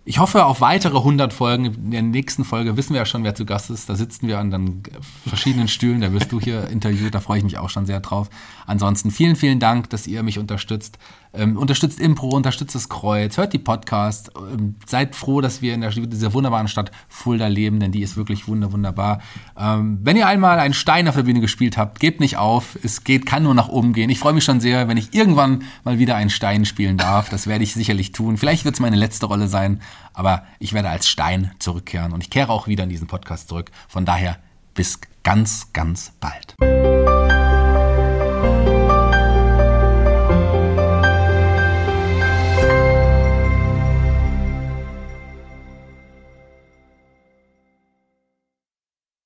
Ich hoffe auf weitere 100 Folgen. In der nächsten Folge wissen wir ja schon, wer zu Gast ist. Da sitzen wir an dann verschiedenen Stühlen. Da wirst du hier interviewt. Da freue ich mich auch schon sehr drauf. Ansonsten vielen, vielen Dank, dass ihr mich unterstützt. Ähm, unterstützt Impro, unterstützt das Kreuz, hört die Podcasts. Ähm, seid froh, dass wir in der, dieser wunderbaren Stadt Fulda leben, denn die ist wirklich wunder, wunderbar. Ähm, wenn ihr einmal einen Stein auf der Bühne gespielt habt, gebt nicht auf. Es geht, kann nur nach oben gehen. Ich freue mich schon sehr, wenn ich irgendwann mal wieder einen Stein spielen darf. Das werde ich sicherlich tun. Vielleicht wird es meine letzte Rolle sein, aber ich werde als Stein zurückkehren und ich kehre auch wieder in diesen Podcast zurück. Von daher bis ganz, ganz bald.